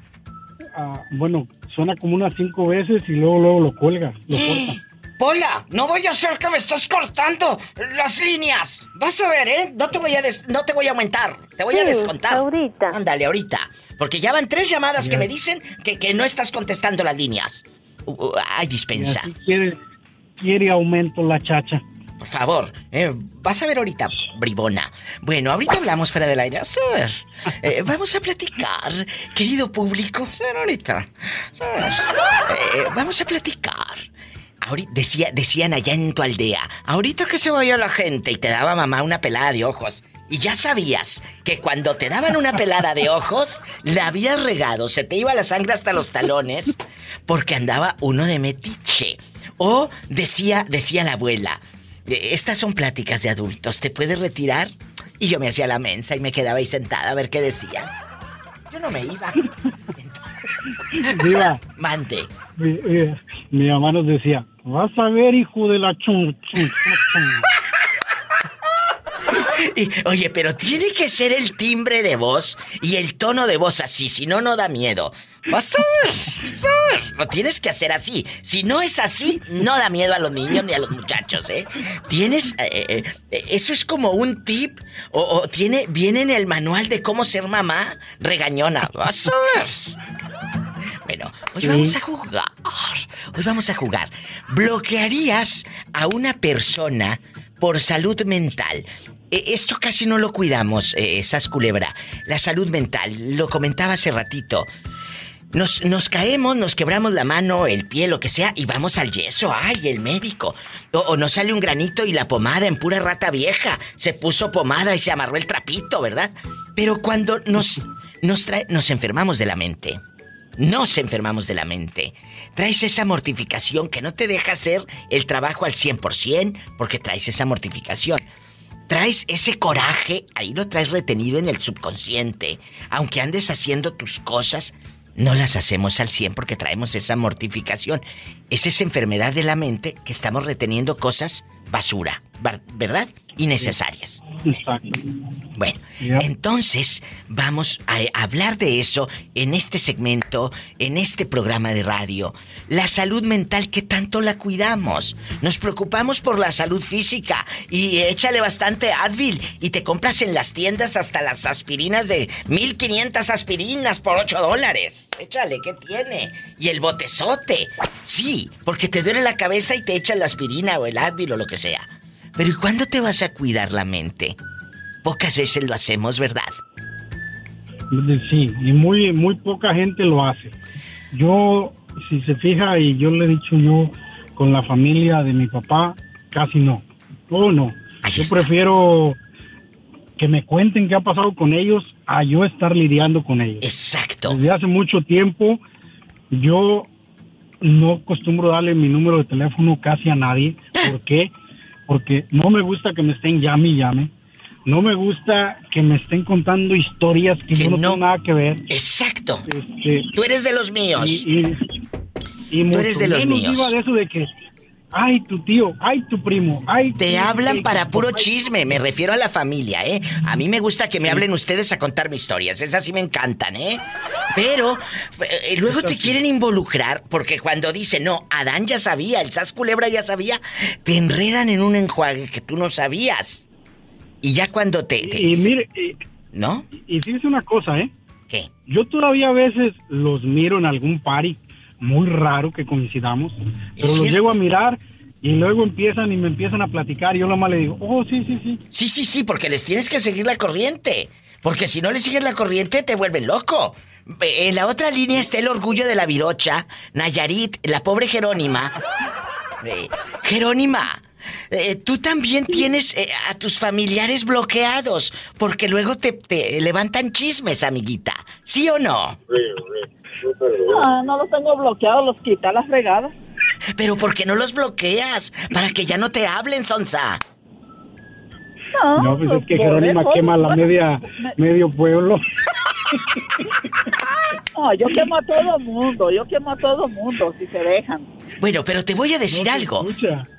ah, bueno, suena como unas cinco veces y luego, luego lo cuelga, lo corta. Pola, no voy a hacer que me estás cortando las líneas. Vas a ver, ¿eh? No te voy a, no te voy a aumentar. Te voy a descontar. Ahorita. Ándale, ahorita. Porque ya van tres llamadas que me dicen que, que no estás contestando las líneas. Uh, uh, ay, dispensa. Quiere, quiere aumento la chacha. Por favor, eh, vas a ver ahorita, bribona. Bueno, ahorita hablamos fuera del aire. Ver, eh, vamos a platicar, querido público. Ver, eh, vamos a platicar. Decía, decían allá en tu aldea, ahorita que se vaya la gente y te daba mamá una pelada de ojos. Y ya sabías que cuando te daban una pelada de ojos, la habías regado, se te iba la sangre hasta los talones, porque andaba uno de metiche. O decía, decía la abuela, estas son pláticas de adultos, ¿te puedes retirar? Y yo me hacía la mensa y me quedaba ahí sentada a ver qué decían. Yo no me iba. Viva. Mande. Mi, mi mamá nos decía, vas a ver, hijo de la chun, chun, chun, chun". Y, oye, pero tiene que ser el timbre de voz y el tono de voz así, si no, no da miedo. Vas a ver, vas a ver. Lo tienes que hacer así. Si no es así, no da miedo a los niños ni a los muchachos, ¿eh? Tienes. eh, eh, eso es como un tip. O, o tiene. Viene en el manual de cómo ser mamá regañona. Vas a ver. Bueno, hoy vamos a jugar. Hoy vamos a jugar. ¿Bloquearías a una persona por salud mental? E- Esto casi no lo cuidamos, eh, esas culebra. La salud mental, lo comentaba hace ratito. Nos, nos caemos, nos quebramos la mano, el pie, lo que sea, y vamos al yeso. ¡Ay, el médico! O, o nos sale un granito y la pomada en pura rata vieja. Se puso pomada y se amarró el trapito, ¿verdad? Pero cuando nos, nos, nos enfermamos de la mente. Nos enfermamos de la mente. Traes esa mortificación que no te deja hacer el trabajo al 100% porque traes esa mortificación. Traes ese coraje, ahí lo traes retenido en el subconsciente. Aunque andes haciendo tus cosas, no las hacemos al 100 porque traemos esa mortificación. Es esa enfermedad de la mente que estamos reteniendo cosas basura, ¿verdad? Innecesarias. Exacto. Bueno, entonces vamos a hablar de eso en este segmento, en este programa de radio. La salud mental, ¿qué tanto la cuidamos? Nos preocupamos por la salud física y échale bastante Advil y te compras en las tiendas hasta las aspirinas de 1500 aspirinas por 8 dólares. Échale, ¿qué tiene? Y el botezote. Sí, porque te duele la cabeza y te echan la aspirina o el Advil o lo que sea. Pero ¿y cuándo te vas a cuidar la mente? Pocas veces lo hacemos, ¿verdad? Sí, y muy, muy poca gente lo hace. Yo, si se fija, y yo le he dicho yo con la familia de mi papá, casi no. Todo no. yo prefiero que me cuenten qué ha pasado con ellos a yo estar lidiando con ellos. Exacto. Desde hace mucho tiempo yo no acostumbro darle mi número de teléfono casi a nadie. ¿Por qué? Porque no me gusta que me estén llame y llame. No me gusta que me estén contando historias que, yo no, tengo nada que ver. Exacto. Este, Tú eres de los míos. y, y- y Tú eres de los míos. iba de eso de que, ay, tu tío, ay, tu primo, ay... Te hablan para puro chisme, me refiero a la familia, ¿eh? A mí me gusta que me hablen ustedes a contarme historias, esas sí me encantan, ¿eh? Pero eh, luego te quieren involucrar porque cuando dicen, no, Adán ya sabía, el Sas Culebra ya sabía, te enredan en un enjuague que tú no sabías. Y ya cuando te... te- Y mire, y- ¿No? Y fíjese una cosa, ¿eh? ¿Qué? Yo todavía a veces los miro en algún party, muy raro que coincidamos, pero los cierto. llego a mirar y luego empiezan y me empiezan a platicar y yo nomás le digo, oh, sí, sí, sí. Sí, sí, sí, porque les tienes que seguir la corriente. Porque si no le sigues la corriente, te vuelven loco. En la otra línea está el orgullo de la virocha, Nayarit, la pobre Jerónima. Eh, Jerónima, eh, tú también tienes eh, a tus familiares bloqueados, porque luego te, te levantan chismes, amiguita. ¿Sí o no? Ah, no los tengo bloqueados, los quité a las regadas. Pero ¿por qué no los bloqueas? Para que ya no te hablen, Sonsa. No, pues es que por Jerónima eso, quema la bueno, media, medio pueblo. No, yo quemo a todo mundo, yo quemo a todo mundo si se dejan. Bueno, pero te voy a decir algo.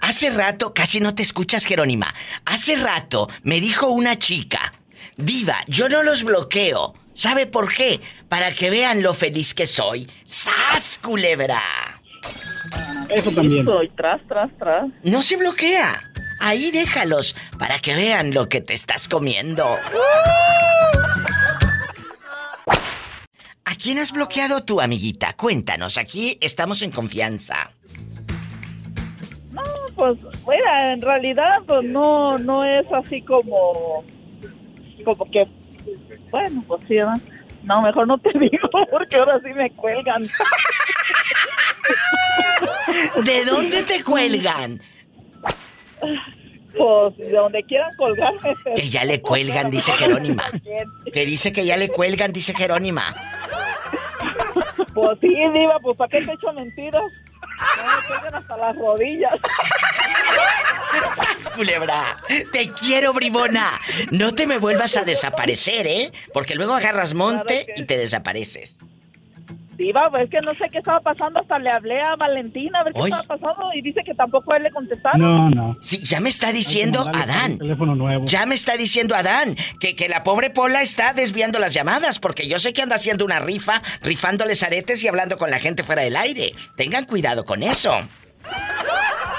Hace rato, casi no te escuchas, Jerónima. Hace rato me dijo una chica, Diva, yo no los bloqueo. ¿Sabe por qué? Para que vean lo feliz que soy. ¡Sas, culebra! Eso también. Soy tras, tras, tras. No se bloquea. Ahí déjalos para que vean lo que te estás comiendo. ¿A quién has bloqueado tú, amiguita? Cuéntanos, aquí estamos en confianza. No, pues, bueno, en realidad, pues no, no es así como, como que, bueno, pues sí, ¿no? No, mejor no te digo porque ahora sí me cuelgan. ¿De dónde te cuelgan? Pues de donde quieran colgarme. Que ya le cuelgan, dice Jerónima. Que dice que ya le cuelgan, dice Jerónima. Pues sí, Diva, pues ¿para qué te echo mentiras? No me cuelgan hasta las rodillas. ¡Sas, culebra! Te quiero, bribona. No te me vuelvas a desaparecer, ¿eh? Porque luego agarras monte y te desapareces. Diva, pues es que no sé qué estaba pasando. Hasta le hablé a Valentina a ver qué estaba pasando y dice que tampoco a él le contestaron. No, no. Sí, ya me está diciendo Adán. teléfono nuevo. Ya me está diciendo Adán que, que la pobre Pola está desviando las llamadas porque yo sé que anda haciendo una rifa, rifándoles aretes y hablando con la gente fuera del aire. Tengan cuidado con eso.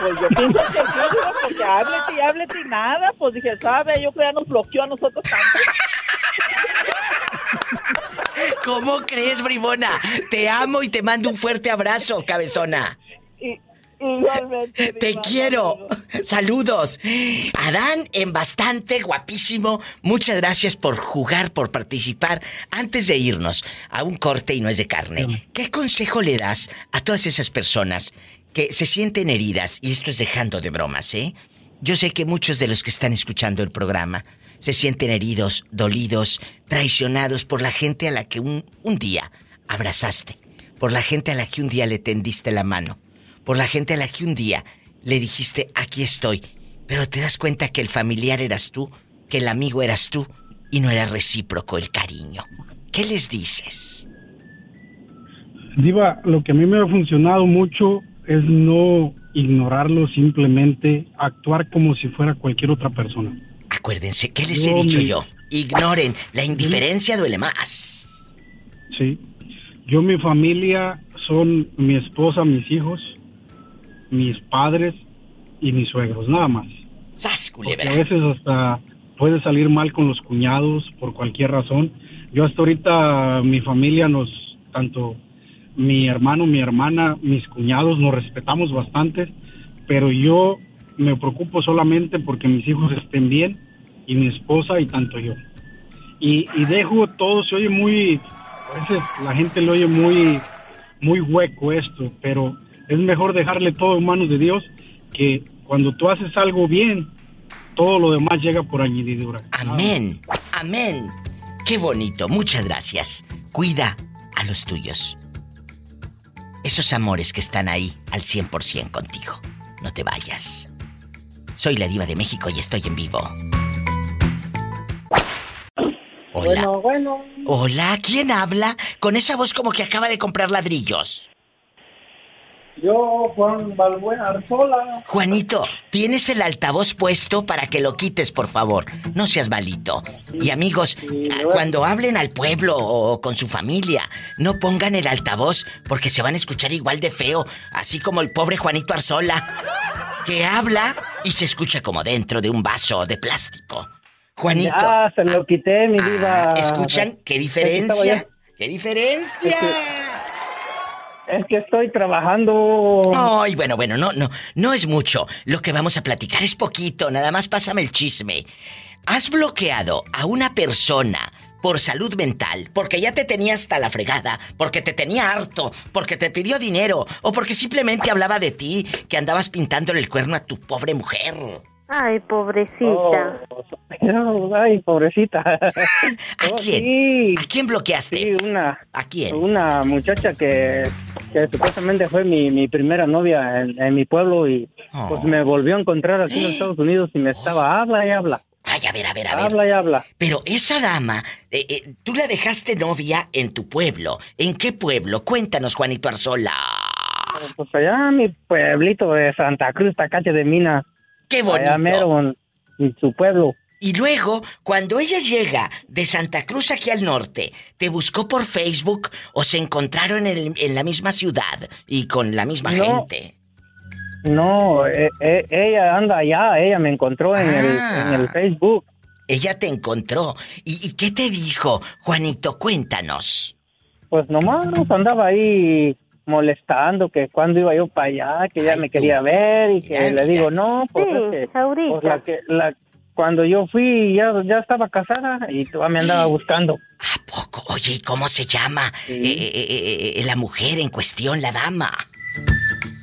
Pues yo pienso que sí, Diva, porque háblete y háblete y nada. Pues dije, ¿sabe? Yo creo que ya nos bloqueó a nosotros también. ¿Cómo crees, bribona? Te amo y te mando un fuerte abrazo, cabezona. Y, igualmente. Te quiero. Saludos. Adán, en bastante, guapísimo. Muchas gracias por jugar, por participar. Antes de irnos a un corte y no es de carne, ¿qué consejo le das a todas esas personas que se sienten heridas? Y esto es dejando de bromas, ¿eh? Yo sé que muchos de los que están escuchando el programa se sienten heridos, dolidos, traicionados por la gente a la que un, un día abrazaste, por la gente a la que un día le tendiste la mano, por la gente a la que un día le dijiste, aquí estoy, pero te das cuenta que el familiar eras tú, que el amigo eras tú, y no era recíproco el cariño. ¿Qué les dices? Diva, lo que a mí me ha funcionado mucho es no ignorarlo, simplemente actuar como si fuera cualquier otra persona. Acuérdense, ¿qué les he dicho yo? Ignoren, la indiferencia duele más. Sí. Yo, mi familia son mi esposa, mis hijos, mis padres y mis suegros, nada más. ¡Sas, Porque a veces hasta puede salir mal con los cuñados por cualquier razón. Yo hasta ahorita mi familia nos, tanto mi hermano, mi hermana, mis cuñados nos respetamos bastante, pero yo me preocupo solamente porque mis hijos estén bien y mi esposa y tanto yo. Y, dejo todo, se oye muy, a veces la gente lo oye muy, muy hueco esto, pero es mejor dejarle todo en manos de Dios que cuando tú haces algo bien, todo lo demás llega por añadidura. Amén, amén. Qué bonito, muchas gracias. Cuida a los tuyos. Esos amores que están ahí al 100% contigo. No te vayas. Soy la diva de México y estoy en vivo. Hola. Bueno, bueno. Hola, ¿quién habla? Con esa voz como que acaba de comprar ladrillos. Yo, Juan Balbuena Arzola. Juanito, tienes el altavoz puesto para que lo quites, por favor. No seas malito. Y amigos, ah, cuando hablen al pueblo o con su familia, no pongan el altavoz porque se van a escuchar igual de feo, así como el pobre Juanito Arzola, que habla y se escucha como dentro de un vaso de plástico. Juanito. Ya, se lo quité, mi. Ah, ¿Escuchan qué diferencia? ¿Qué diferencia? Es que estoy trabajando. Ay, bueno, bueno, no, no, no es mucho. Lo que vamos a platicar es poquito, nada más pásame el chisme. ¿Has bloqueado a una persona por salud mental, porque ya te tenía hasta la fregada, porque te tenía harto, porque te pidió dinero o porque simplemente hablaba de ti, que andabas pintándole el cuerno a tu pobre mujer? Ay, pobrecita. Ay, pobrecita. ¿A quién? ¿A quién bloqueaste? Sí, una. ¿A quién? Una muchacha que, que supuestamente fue mi, mi primera novia en, en mi pueblo y pues Oh. me volvió a encontrar aquí en Estados Unidos y me estaba habla y habla. Ay, a ver, a ver, a ver. Habla y habla. Pero esa dama, eh, eh, tú la dejaste novia en tu pueblo. ¿En qué pueblo? Cuéntanos, Juanito Arzola. Pues allá en mi pueblito de Santa Cruz, Tacache de Mina. ¡Qué bonito! Allá mero en, en su pueblo. Y luego, cuando ella llega de Santa Cruz aquí al norte, ¿te buscó por Facebook o se encontraron en, la misma ciudad y con la misma gente? No, e, e, ella anda allá, ella me encontró en, el, en el, ah. Facebook. Ella te encontró. ¿Y, qué te dijo, Juanito? Cuéntanos. Pues nomás andaba ahí molestando que cuando iba yo para allá, que ella me quería ver y que le digo, no, pues, que, pues la que, la, cuando yo fui ya, ya estaba casada y todavía me andaba buscando. ¿A poco? Oye, ¿y cómo se llama eh, eh, eh, la mujer en cuestión, la dama?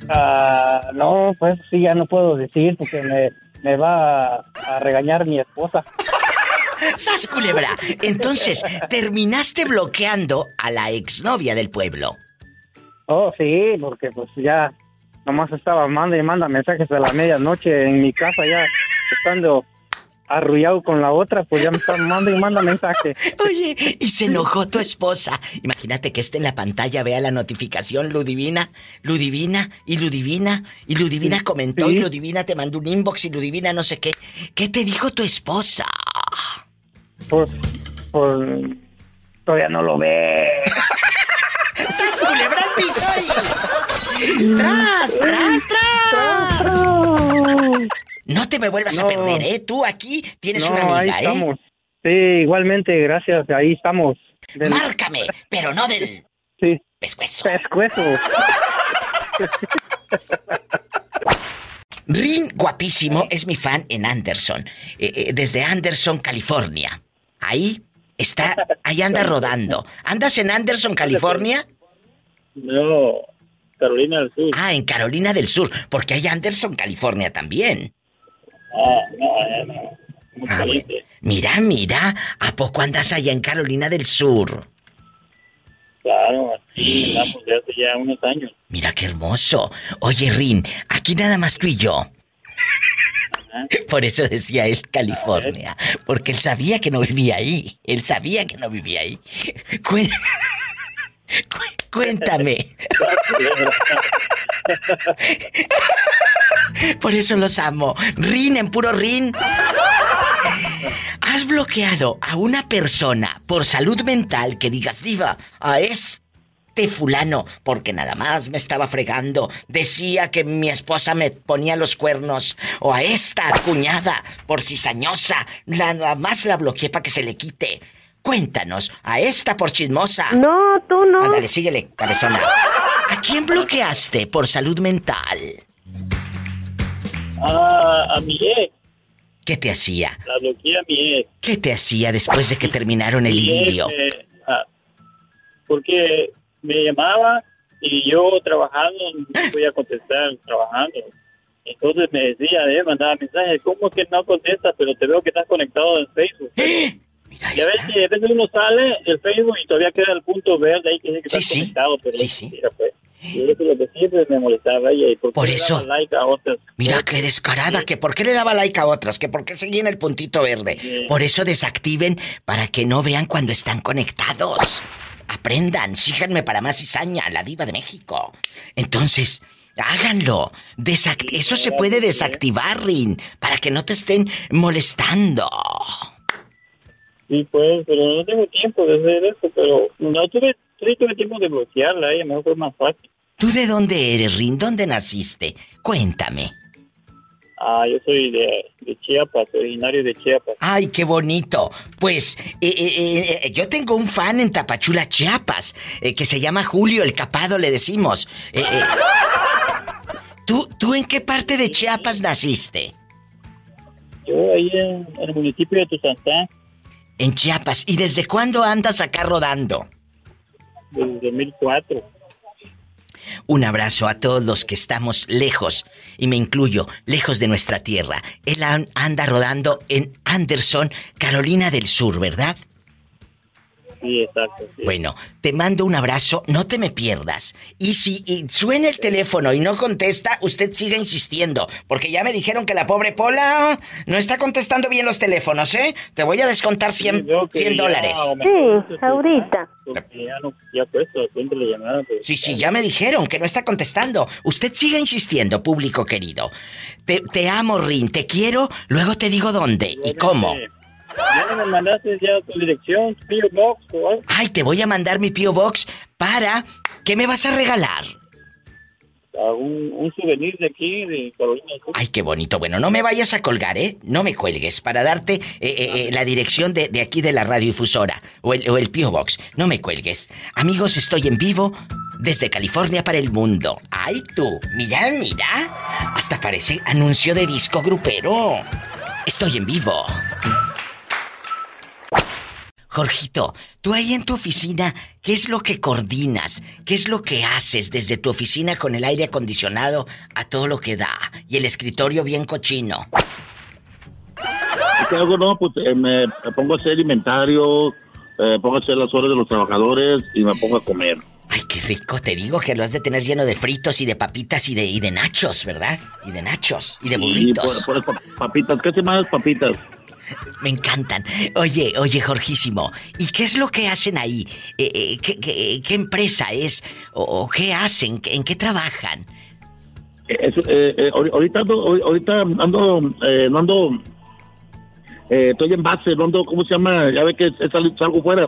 Ah, no, pues sí, ya no puedo decir porque me, me va a, regañar mi esposa. ¡Sas, culebra! Entonces, terminaste bloqueando a la exnovia del pueblo. Oh, sí, porque pues ya nomás estaba manda y manda mensajes a la medianoche en mi casa ya estando arrullado con la otra, pues ya me está mandando y manda mensaje. Oye, y se enojó tu esposa. Imagínate que esté en la pantalla, vea la notificación, Ludivina, Ludivina y Ludivina, y Ludivina comentó y Ludivina te mandó un inbox y Ludivina no sé qué. ¿Qué te dijo tu esposa? Pues, pues, todavía no lo ve. ¡Sas culebra piso! ¡Tras, tras, tras! No te me vuelvas a perder, ¿eh? Tú aquí tienes una amiga, ahí ¿eh? estamos. Sí, igualmente, gracias, ahí estamos. Márcame, pero no del... Sí. Pescuezo. Pescuezo. Rin, guapísimo, es mi fan en Anderson. Eh, eh, desde Anderson, California. Ahí está, ahí anda rodando. ¿Andas en Anderson, California? No, Carolina del Sur. Ah, en Carolina del Sur, porque hay Anderson, California también. Ah, no, no. Ah, mira, mira, ¿a poco andas allá en Carolina del Sur? Claro, sí, andamos de hace ya unos años. Mira qué hermoso. Oye, Rin, aquí nada más tú y yo. Por eso decía él California, porque él sabía que no vivía ahí. Él sabía que no vivía ahí. Cuéntame. Por eso los amo. Rin en puro rin. ¿Has bloqueado a una persona por salud mental que digas, diva, a este fulano, porque nada más me estaba fregando, decía que mi esposa me ponía los cuernos, o a esta cuñada por cizañosa, nada más la bloqueé para que se le quite? Cuéntanos, a esta por chismosa. No, tú no. Ándale, síguele, cabezona. ¿A quién bloqueaste por salud mental? Ah, a mi ex. ¿Qué te hacía? La bloqueé a mi ex. ¿Qué te hacía después de que terminaron el idilio? Ah, porque me llamaba y yo trabajando, no voy a contestar trabajando. Entonces me decía, eh, mandaba mensajes, ¿cómo que no contestas? Pero te veo que estás conectado en Facebook. Y a veces, a veces uno sale del Facebook y todavía queda el punto verde ahí que dice que estás conectado, pero sí, sí. Mira, pues, me molestaba ella. por, eso. Like a otras? Mira qué descarada, que por qué le daba like a otras, que por qué seguían el puntito verde. Por eso desactiven para que no vean cuando están conectados. Aprendan, síganme para más cizaña, la diva de México. Entonces, háganlo. eso se puede desactivar, Rin, para que no te estén molestando. Sí, pues, pero no tengo tiempo de hacer eso, pero no tuve, tuve tiempo de bloquearla, ella me fue más fácil. ¿Tú de dónde eres, Rin? ¿Dónde naciste? Cuéntame. Ah, yo soy de, Chiapas, originario de Chiapas. Ay, qué bonito. Pues eh, eh, eh, yo tengo un fan en Tapachula, Chiapas, que se llama Julio el Capado, le decimos. ¿tú, ¿Tú en qué parte de Chiapas naciste? Yo ahí en, el municipio de Tuzantán. En Chiapas. ¿Y desde cuándo andas acá rodando? Desde 2004. Un abrazo a todos los que estamos lejos, y me incluyo, lejos de nuestra tierra. Él anda rodando en Anderson, Carolina del Sur, ¿verdad? Sí, exacto. Bueno, te mando un abrazo, no te me pierdas. Y si y suena el teléfono y no contesta, usted siga insistiendo, porque ya me dijeron que la pobre Pola no está contestando bien los teléfonos, ¿eh? Te voy a descontar 100, 100 dólares. Sí, ahorita. Sí, sí, ya me dijeron que no está contestando. Usted siga insistiendo, público querido. Te, te amo, Rin, te quiero, luego te digo dónde y cómo. Ya me mandaste ya tu dirección, P.O. Box o algo. Ay, te voy a mandar mi P.O. Box para... ¿Qué me vas a regalar? A un, un souvenir de aquí, de Carolina Sur. Ay, qué bonito. Bueno, no me vayas a colgar, ¿eh? No me cuelgues para darte eh, eh, eh, la dirección de, de aquí de la radiodifusora o el, o el P.O. Box. No me cuelgues. Amigos, estoy en vivo desde California para el mundo. ¡Ay, tú! Mira, mira. Hasta parece anuncio de disco grupero. Estoy en vivo. Jorgito, tú ahí en tu oficina, ¿qué es lo que coordinas? ¿Qué es lo que haces desde tu oficina con el aire acondicionado a todo lo que da? Y el escritorio bien cochino. ¿Qué hago? No, pues eh, me, me pongo a hacer inventario, eh, pongo a hacer las horas de los trabajadores y me pongo a comer. Ay, qué rico, te digo que lo has de tener lleno de fritos y de papitas y de, y de nachos, ¿verdad? Y de nachos y de Y burritos. por, por esas papitas, ¿qué se más papitas? Me encantan. Oye, oye, Jorgísimo, ¿y qué es lo que hacen ahí? Eh, eh, ¿qué, qué, qué empresa es? ¿O, o qué hacen? ¿En qué trabajan? Eh, ahorita ando, ahori- ahorita ando, eh, no ando, eh, estoy en base, no ando, ¿cómo se llama? Ya ve que salgo fuera.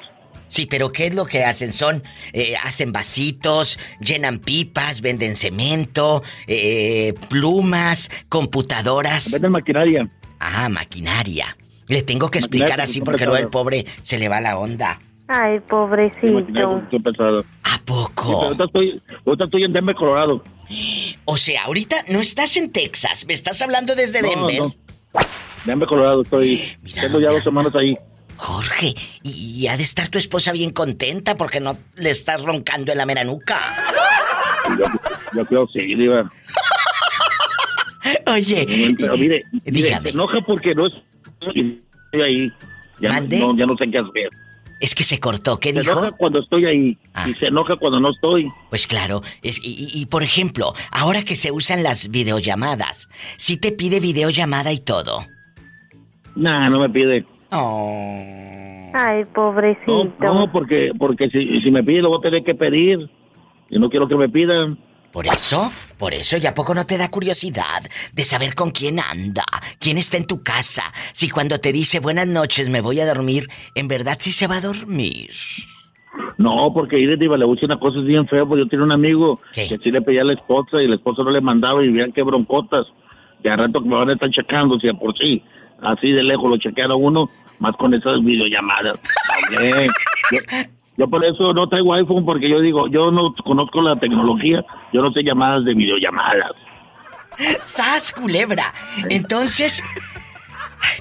Sí, pero ¿qué es lo que hacen? Son, eh, hacen vasitos, llenan pipas, venden cemento, eh, plumas, computadoras. Venden maquinaria. Ah, maquinaria. Le tengo que explicar así porque no el pobre se le va la onda. Ay, pobrecito. Qué pesado. ¿A poco? ahorita, estoy, ahorita estoy en Denver, Colorado. O sea, ahorita no estás en Texas, me estás hablando desde No, Denver. no. Denver, Colorado, estoy. Tengo ya dos semanas ahí. Jorge, y, y ha de estar tu esposa bien contenta porque no le estás roncando en la mera nuca. Yo, yo creo sí, Diva. Oye, pero mire, mire, se enoja porque no estoy ahí. Ya, ¿Mande? no, ya no sé qué hacer. Es que se cortó, ¿qué se dijo? Ah. enoja cuando estoy ahí y se enoja cuando no estoy. Pues claro, es, y, y- y, por ejemplo, ahora que se usan las videollamadas, si te pide videollamada y todo. Nah, no me pide. Ay, pobrecito. No, no, porque, porque si, si me pide lo voy a tener que pedir. Y no quiero que me pidan. Por eso, por eso, ¿y a poco no te da curiosidad de saber con quién anda? ¿Quién está en tu casa? Si cuando te dice buenas noches me voy a dormir, en verdad sí se va a dormir. No, porque voy a decir una cosa es bien fea, porque yo tenía un amigo que sí le pedía a la esposa y la esposa no le mandaba y vean qué broncotas. Y al rato que me van a estar checando, si de por sí, así de lejos lo chequearon uno, más con esas videollamadas. También. Yo, yo por eso no traigo iPhone, porque yo digo, yo no conozco la tecnología, yo no sé llamadas de videollamadas. ¡Sas, culebra! Entonces,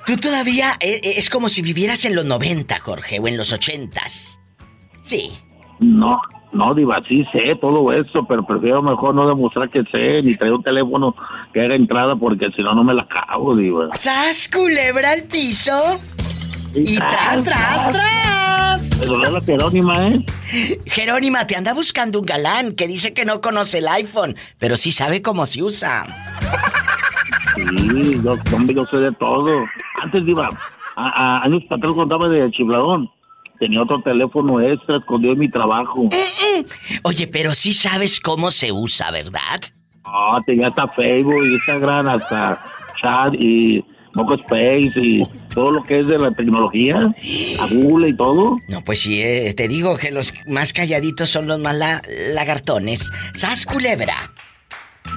tú todavía eh, eh, es como si vivieras en los 90, Jorge, o en los 80s. Sí. No, no, Diva, sí sé todo eso, pero prefiero mejor no demostrar que sé, ni traer un teléfono que haga entrada, porque si no, no me la acabo, Diva. ¡Sas, culebra al piso! ¡Y tras, tras, tras! Pero Jerónima, ¿eh? Jerónima, te anda buscando un galán que dice que no conoce el iPhone, pero sí sabe cómo se usa. Sí, yo, hombre, yo sé de todo. Antes, Diva, a, a- años atrás contaba de chifladón. Tenía otro teléfono extra escondido en mi trabajo. Oye, pero sí sabes cómo se usa, ¿verdad? Ah, tenía hasta Facebook, Instagram, hasta chat y Moco Space y todo lo que es de la tecnología, a Google y todo. No, pues sí, eh, te digo que los más calladitos son los más la- lagartones. ¡Sas, culebra!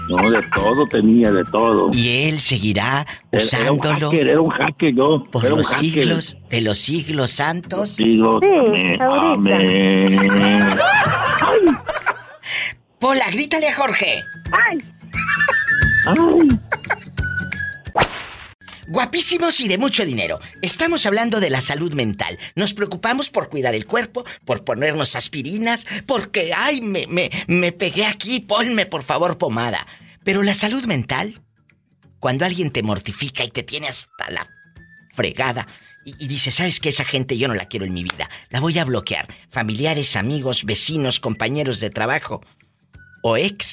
No, de todo tenía, de todo. Y él seguirá Era- era un usándolo Era un hacker yo. por era un los hacker. siglos de los siglos santos. Siglos, amén, amén. Pola, grítale a Jorge. ¡Ay! Guapísimos y de mucho dinero. Estamos hablando de la salud mental. Nos preocupamos por cuidar el cuerpo, por ponernos aspirinas, porque, ay, me, me, me pegué aquí, ponme por favor pomada. Pero la salud mental, cuando alguien te mortifica y te tiene hasta la fregada, y, dice, ¿sabes qué? Esa gente yo no la quiero en mi vida. La voy a bloquear. Familiares, amigos, vecinos, compañeros de trabajo. O ex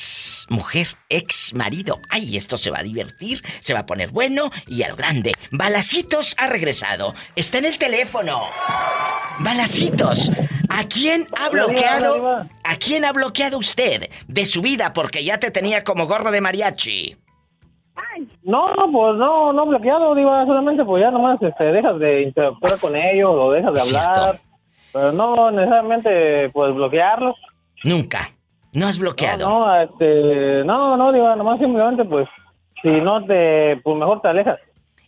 mujer, ex marido. Ay, esto se va a divertir, se va a poner bueno y a lo grande. Balacitos ha regresado. Está en el teléfono. Balacitos, ¿a quién ha bloqueado? ¿A quién ha bloqueado usted de su vida porque ya te tenía como gorro de mariachi? No, pues no, no bloqueado, Diva, solamente pues ya nomás este, dejas de interactuar con ellos o dejas de hablar. Pero no necesariamente pues bloquearlos. Nunca. ¿No has bloqueado? No, no, este, no, no, Diva, nomás simplemente pues si no te, pues mejor te alejas.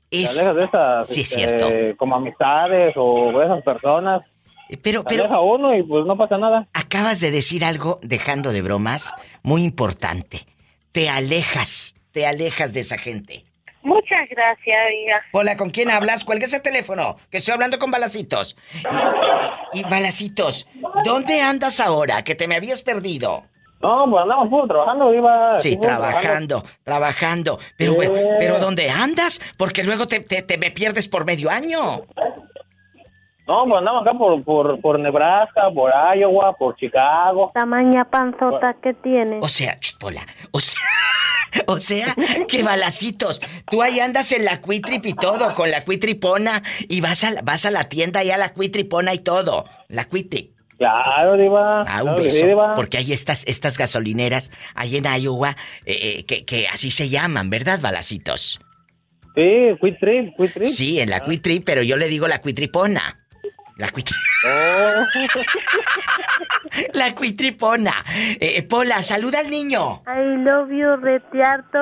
Te alejas de esas, sí, es este, cierto. como amistades o de esas personas. Pero, Te pero. aleja uno y pues no pasa nada. Acabas de decir algo, dejando de bromas, muy importante. Te alejas, te alejas de esa gente. Muchas gracias, amiga. Hola, ¿con quién hablas? Cuelga ese teléfono, que estoy hablando con Balacitos. Y, y- y, Balacitos, ¿dónde andas ahora? Que te me habías perdido. No, pues andamos puro trabajando, Diva. Sí, trabajando, trabajando. Pero, Sí. bueno, ¿pero dónde andas? Porque luego te, te- te me pierdes por medio año. No, pues andamos acá por, por, por Nebraska, por Iowa, por Chicago. Tamaña panzota que tiene. O sea, Pola, o sea, o sea, que balacitos. Tú ahí andas en la cuitrip y todo, con la cuitripona, y vas a, la- vas a la tienda y a la cuitripona y todo. La cuitrip. Claro, Diva. Ah, claro un sí, beso. Diva. Porque hay estas, estas gasolineras, ahí en Iowa, eh, eh, que, que así se llaman, ¿verdad, balacitos? Sí, Quick Trip, Quick Trip. Sí, en la cuitrip, pero yo le digo la cuitripona. La cuitrip. Oh. La cuitripona. Eh, Pola, saluda al niño. I love you, retiarto.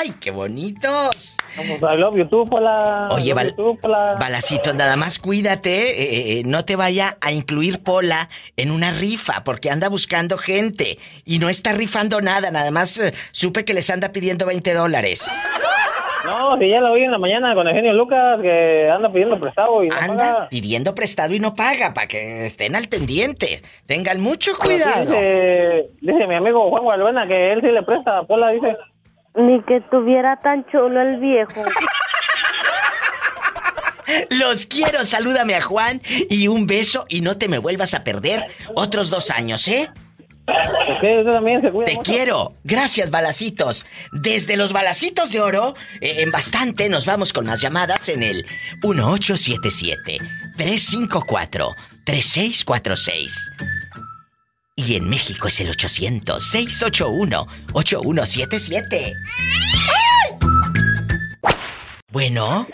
¡Ay, qué bonitos! Vamos a love you too, Pola. Oye, Bal- Pola. Balacito, nada más cuídate, eh, eh, no te vaya a incluir Pola en una rifa, porque anda buscando gente y no está rifando nada, nada más eh, supe que les anda pidiendo 20 dólares. No, si ya lo vi en la mañana con el genio Lucas, que anda pidiendo prestado y no Anda paga. pidiendo prestado y no paga, para que estén al pendiente. Tengan mucho cuidado. Dice, dice mi amigo Juan Gualbena que él sí le presta a Pola, dice. Ni que tuviera tan chulo el viejo. Los quiero, salúdame a Juan y un beso y no te me vuelvas a perder otros dos años, ¿eh? Ok, usted también se cuida Te mucho. quiero. Gracias, balacitos. Desde los balacitos de oro, eh, en bastante nos vamos con más llamadas en el 1877-354-3646. Y en México es el 800-681-8177. Bueno,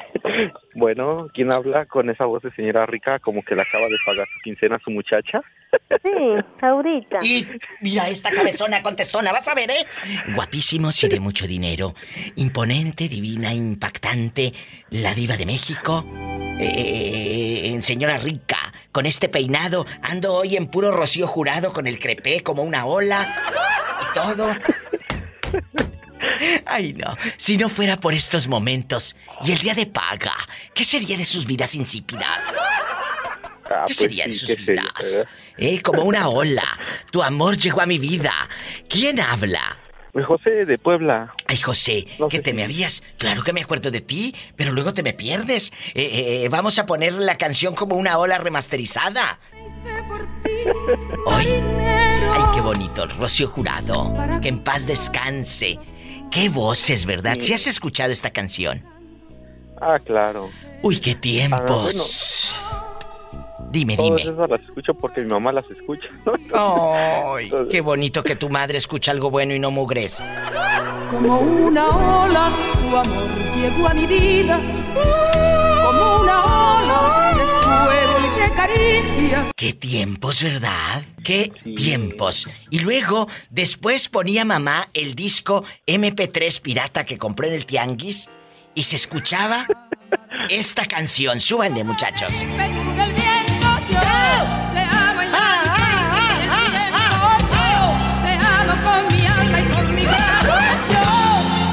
Bueno, ¿quién habla con esa voz de señora rica como que le acaba de pagar su quincena a su muchacha? Sí, ahorita. Y mira esta cabezona contestona, vas a ver, ¿eh? Guapísimos y de mucho dinero. Imponente, divina, impactante. La diva de México. Eh, en señora rica, con este peinado, ando hoy en puro rocío jurado con el crepé como una ola y todo. Ay, no. Si no fuera por estos momentos y el día de paga, ¿qué sería de sus vidas insípidas? Ah, ¿Qué pues sería de sus serio, vidas? Eh, como una ola. Tu amor llegó a mi vida. ¿Quién habla? Pues José de Puebla. Ay, José, que te me habías... Claro que me acuerdo de ti, pero luego te me pierdes. Eh, eh, vamos a poner la canción como una ola remasterizada. Hoy. Ay, qué bonito. Rocío Jurado. Que en paz descanse. Qué voces, ¿verdad? ¿Si has escuchado esta canción? Ah, claro. Uy, qué tiempos. Dime, dime. Todas esas las escucho porque mi mamá las escucha. Ay, qué bonito que tu madre escucha algo bueno y no mugres. Como una ola, tu amor llegó a mi vida. Como una ola de fuego caricia. Qué tiempos, ¿verdad? Qué tiempos. Y luego, después ponía mamá el disco MP3 pirata que compró en el Tianguis y se escuchaba esta canción. Súbanle, muchachos. Te amo en la distancia y el tiempo. Yo te amo con mi alma y con mi vida. Yo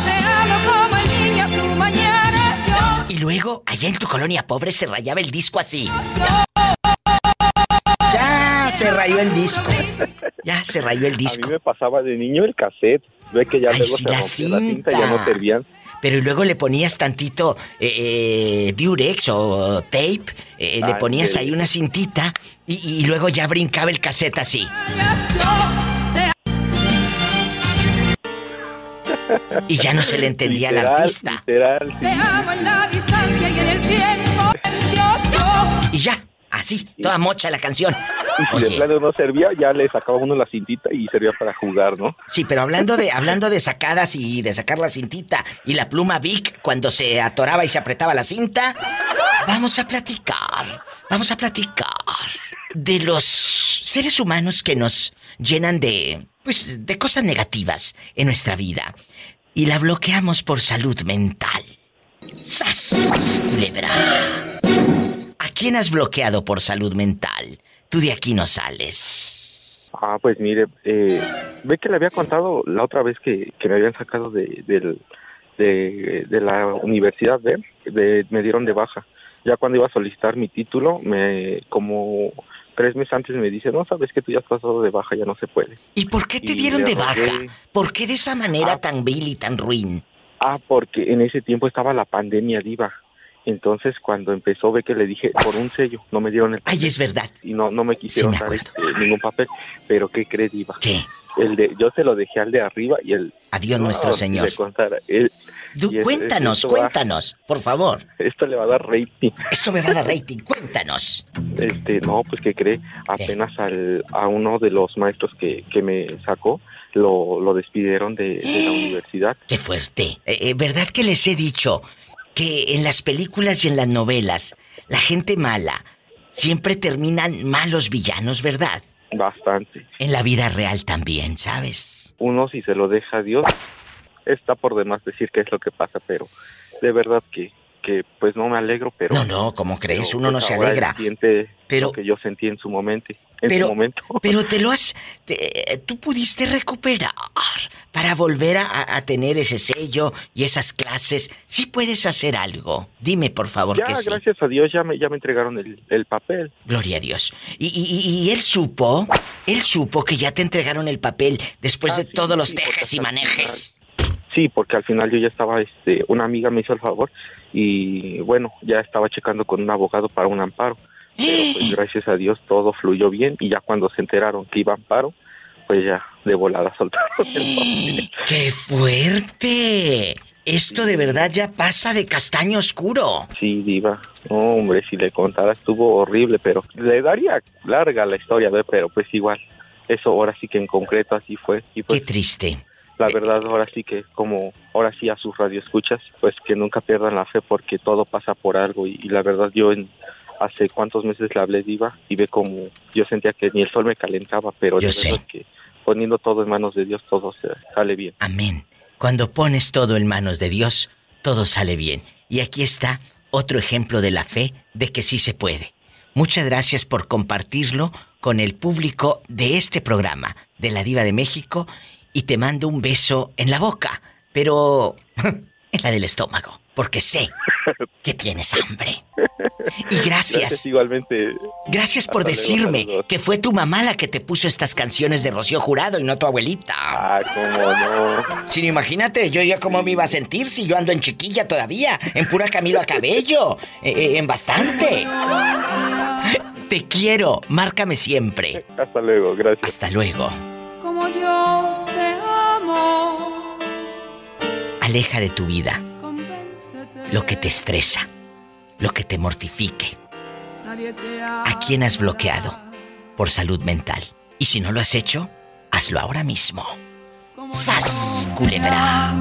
te amo como el niño a su mañana. Yo Y luego, allá en tu colonia pobre se rayaba el disco así. Ya se rayó el disco. Ya se rayó el A disco. mí me pasaba de niño el cassette. Ve que ya Ay, luego sí, se la rompía la cinta y ya no cinta. servían. pero luego le ponías tantito eh, eh, Durex o tape, eh, le ponías ahí una cintita y, luego ya brincaba el cassette así. Y ya no se le entendía al artista. y ya, así, toda mocha la canción. Y si de plano no servía, ya le sacaba uno la cintita y servía para jugar, ¿no? Sí, pero hablando de, hablando de sacadas y de sacar la cintita y la pluma Vic cuando se atoraba y se apretaba la cinta, vamos a platicar, vamos a platicar de los seres humanos que nos llenan de, pues, de cosas negativas en nuestra vida y la bloqueamos por salud mental. ¡Sas! Culebra. ¿A quién has bloqueado por salud mental? Tú de aquí no sales. Ah, pues mire, eh, ve que le había contado la otra vez que, me habían sacado de, de, la universidad, ¿ve? De, me dieron de baja. Ya cuando iba a solicitar mi título, me como tres meses antes me dice, no, sabes que tú ya has pasado de baja, ya no se puede. ¿Y por qué te dieron de baja? ¿Por qué de esa manera ah. tan vil y tan ruin? Ah, porque en ese tiempo estaba la pandemia diva. Entonces, cuando empezó, ve que le dije por un sello, no me dieron el papel. Ay, es verdad. Y no, no me quisieron dar este, ningún papel. Pero, ¿qué crees, Diva? ¿Qué? El de, yo se lo dejé al de arriba y el. Adiós, nuestro Señor. cuéntanos, cuéntanos, por favor. Esto le va a dar rating. Esto me va a dar rating, cuéntanos. Este, no, pues que cree, apenas al, a uno de los maestros que, que me sacó, lo, lo despidieron de, de la universidad. Qué fuerte. Eh, eh, ¿Verdad que les he dicho que en las películas y en las novelas, la gente mala siempre terminan malos villanos, ¿verdad? Bastante. En la vida real también, ¿sabes? Uno si se lo deja a Dios, está por demás decir qué es lo que pasa, pero de verdad que que pues no me alegro, pero... No, no, como crees? Uno no pues se alegra. Pero lo que yo sentí en su momento. En pero, su momento. pero te lo has... tú pudiste recuperar para volver a, tener ese sello y esas clases. Sí puedes hacer algo. Dime, por favor, ya, que sí. gracias a Dios, ya me, ya me entregaron el, papel. Gloria a Dios. Y, y, él supo, él supo que ya te entregaron el papel después de ah, todos los tejes y manejes. Sí, porque al final yo ya estaba, este, una amiga me hizo el favor y bueno, ya estaba checando con un abogado para un amparo. Pero pues gracias a Dios todo fluyó bien y ya cuando se enteraron que iba amparo, pues ya de volada soltaron el. ¡Qué fuerte! Esto de verdad ya pasa de castaño oscuro. Sí, diva. hombre, si le contara estuvo horrible, pero le daría larga la historia, pero pues igual. Eso ahora sí que en concreto así fue. Y pues, Qué triste la verdad ahora sí que como ahora sí a sus radioescuchas, pues que nunca pierdan la fe porque todo pasa por algo y, la verdad yo en hace cuántos meses le hablé diva y ve como yo sentía que ni el sol me calentaba, pero yo sé. que poniendo todo en manos de Dios todo sale bien. Amén. Cuando pones todo en manos de Dios, todo sale bien. Y aquí está otro ejemplo de la fe de que sí se puede. Muchas gracias por compartirlo con el público de este programa de la Diva de México y te mando un beso en la boca, pero en la del estómago, porque sé que tienes hambre. Y gracias. igualmente. Gracias por decirme que fue tu mamá la que te puso estas canciones de Rocío Jurado y no tu abuelita. Ah, cómo no. Si imagínate, yo ya cómo me iba a sentir si yo ando en chiquilla todavía, en pura Camilo a cabello, eh, eh, en bastante. Te quiero, márcame siempre. Hasta luego, gracias. Hasta luego como yo. Aleja de tu vida lo que te estresa, lo que te mortifique. ¿A quién has bloqueado por salud mental? Y si no lo has hecho, hazlo ahora mismo. ¡Sas, culebra!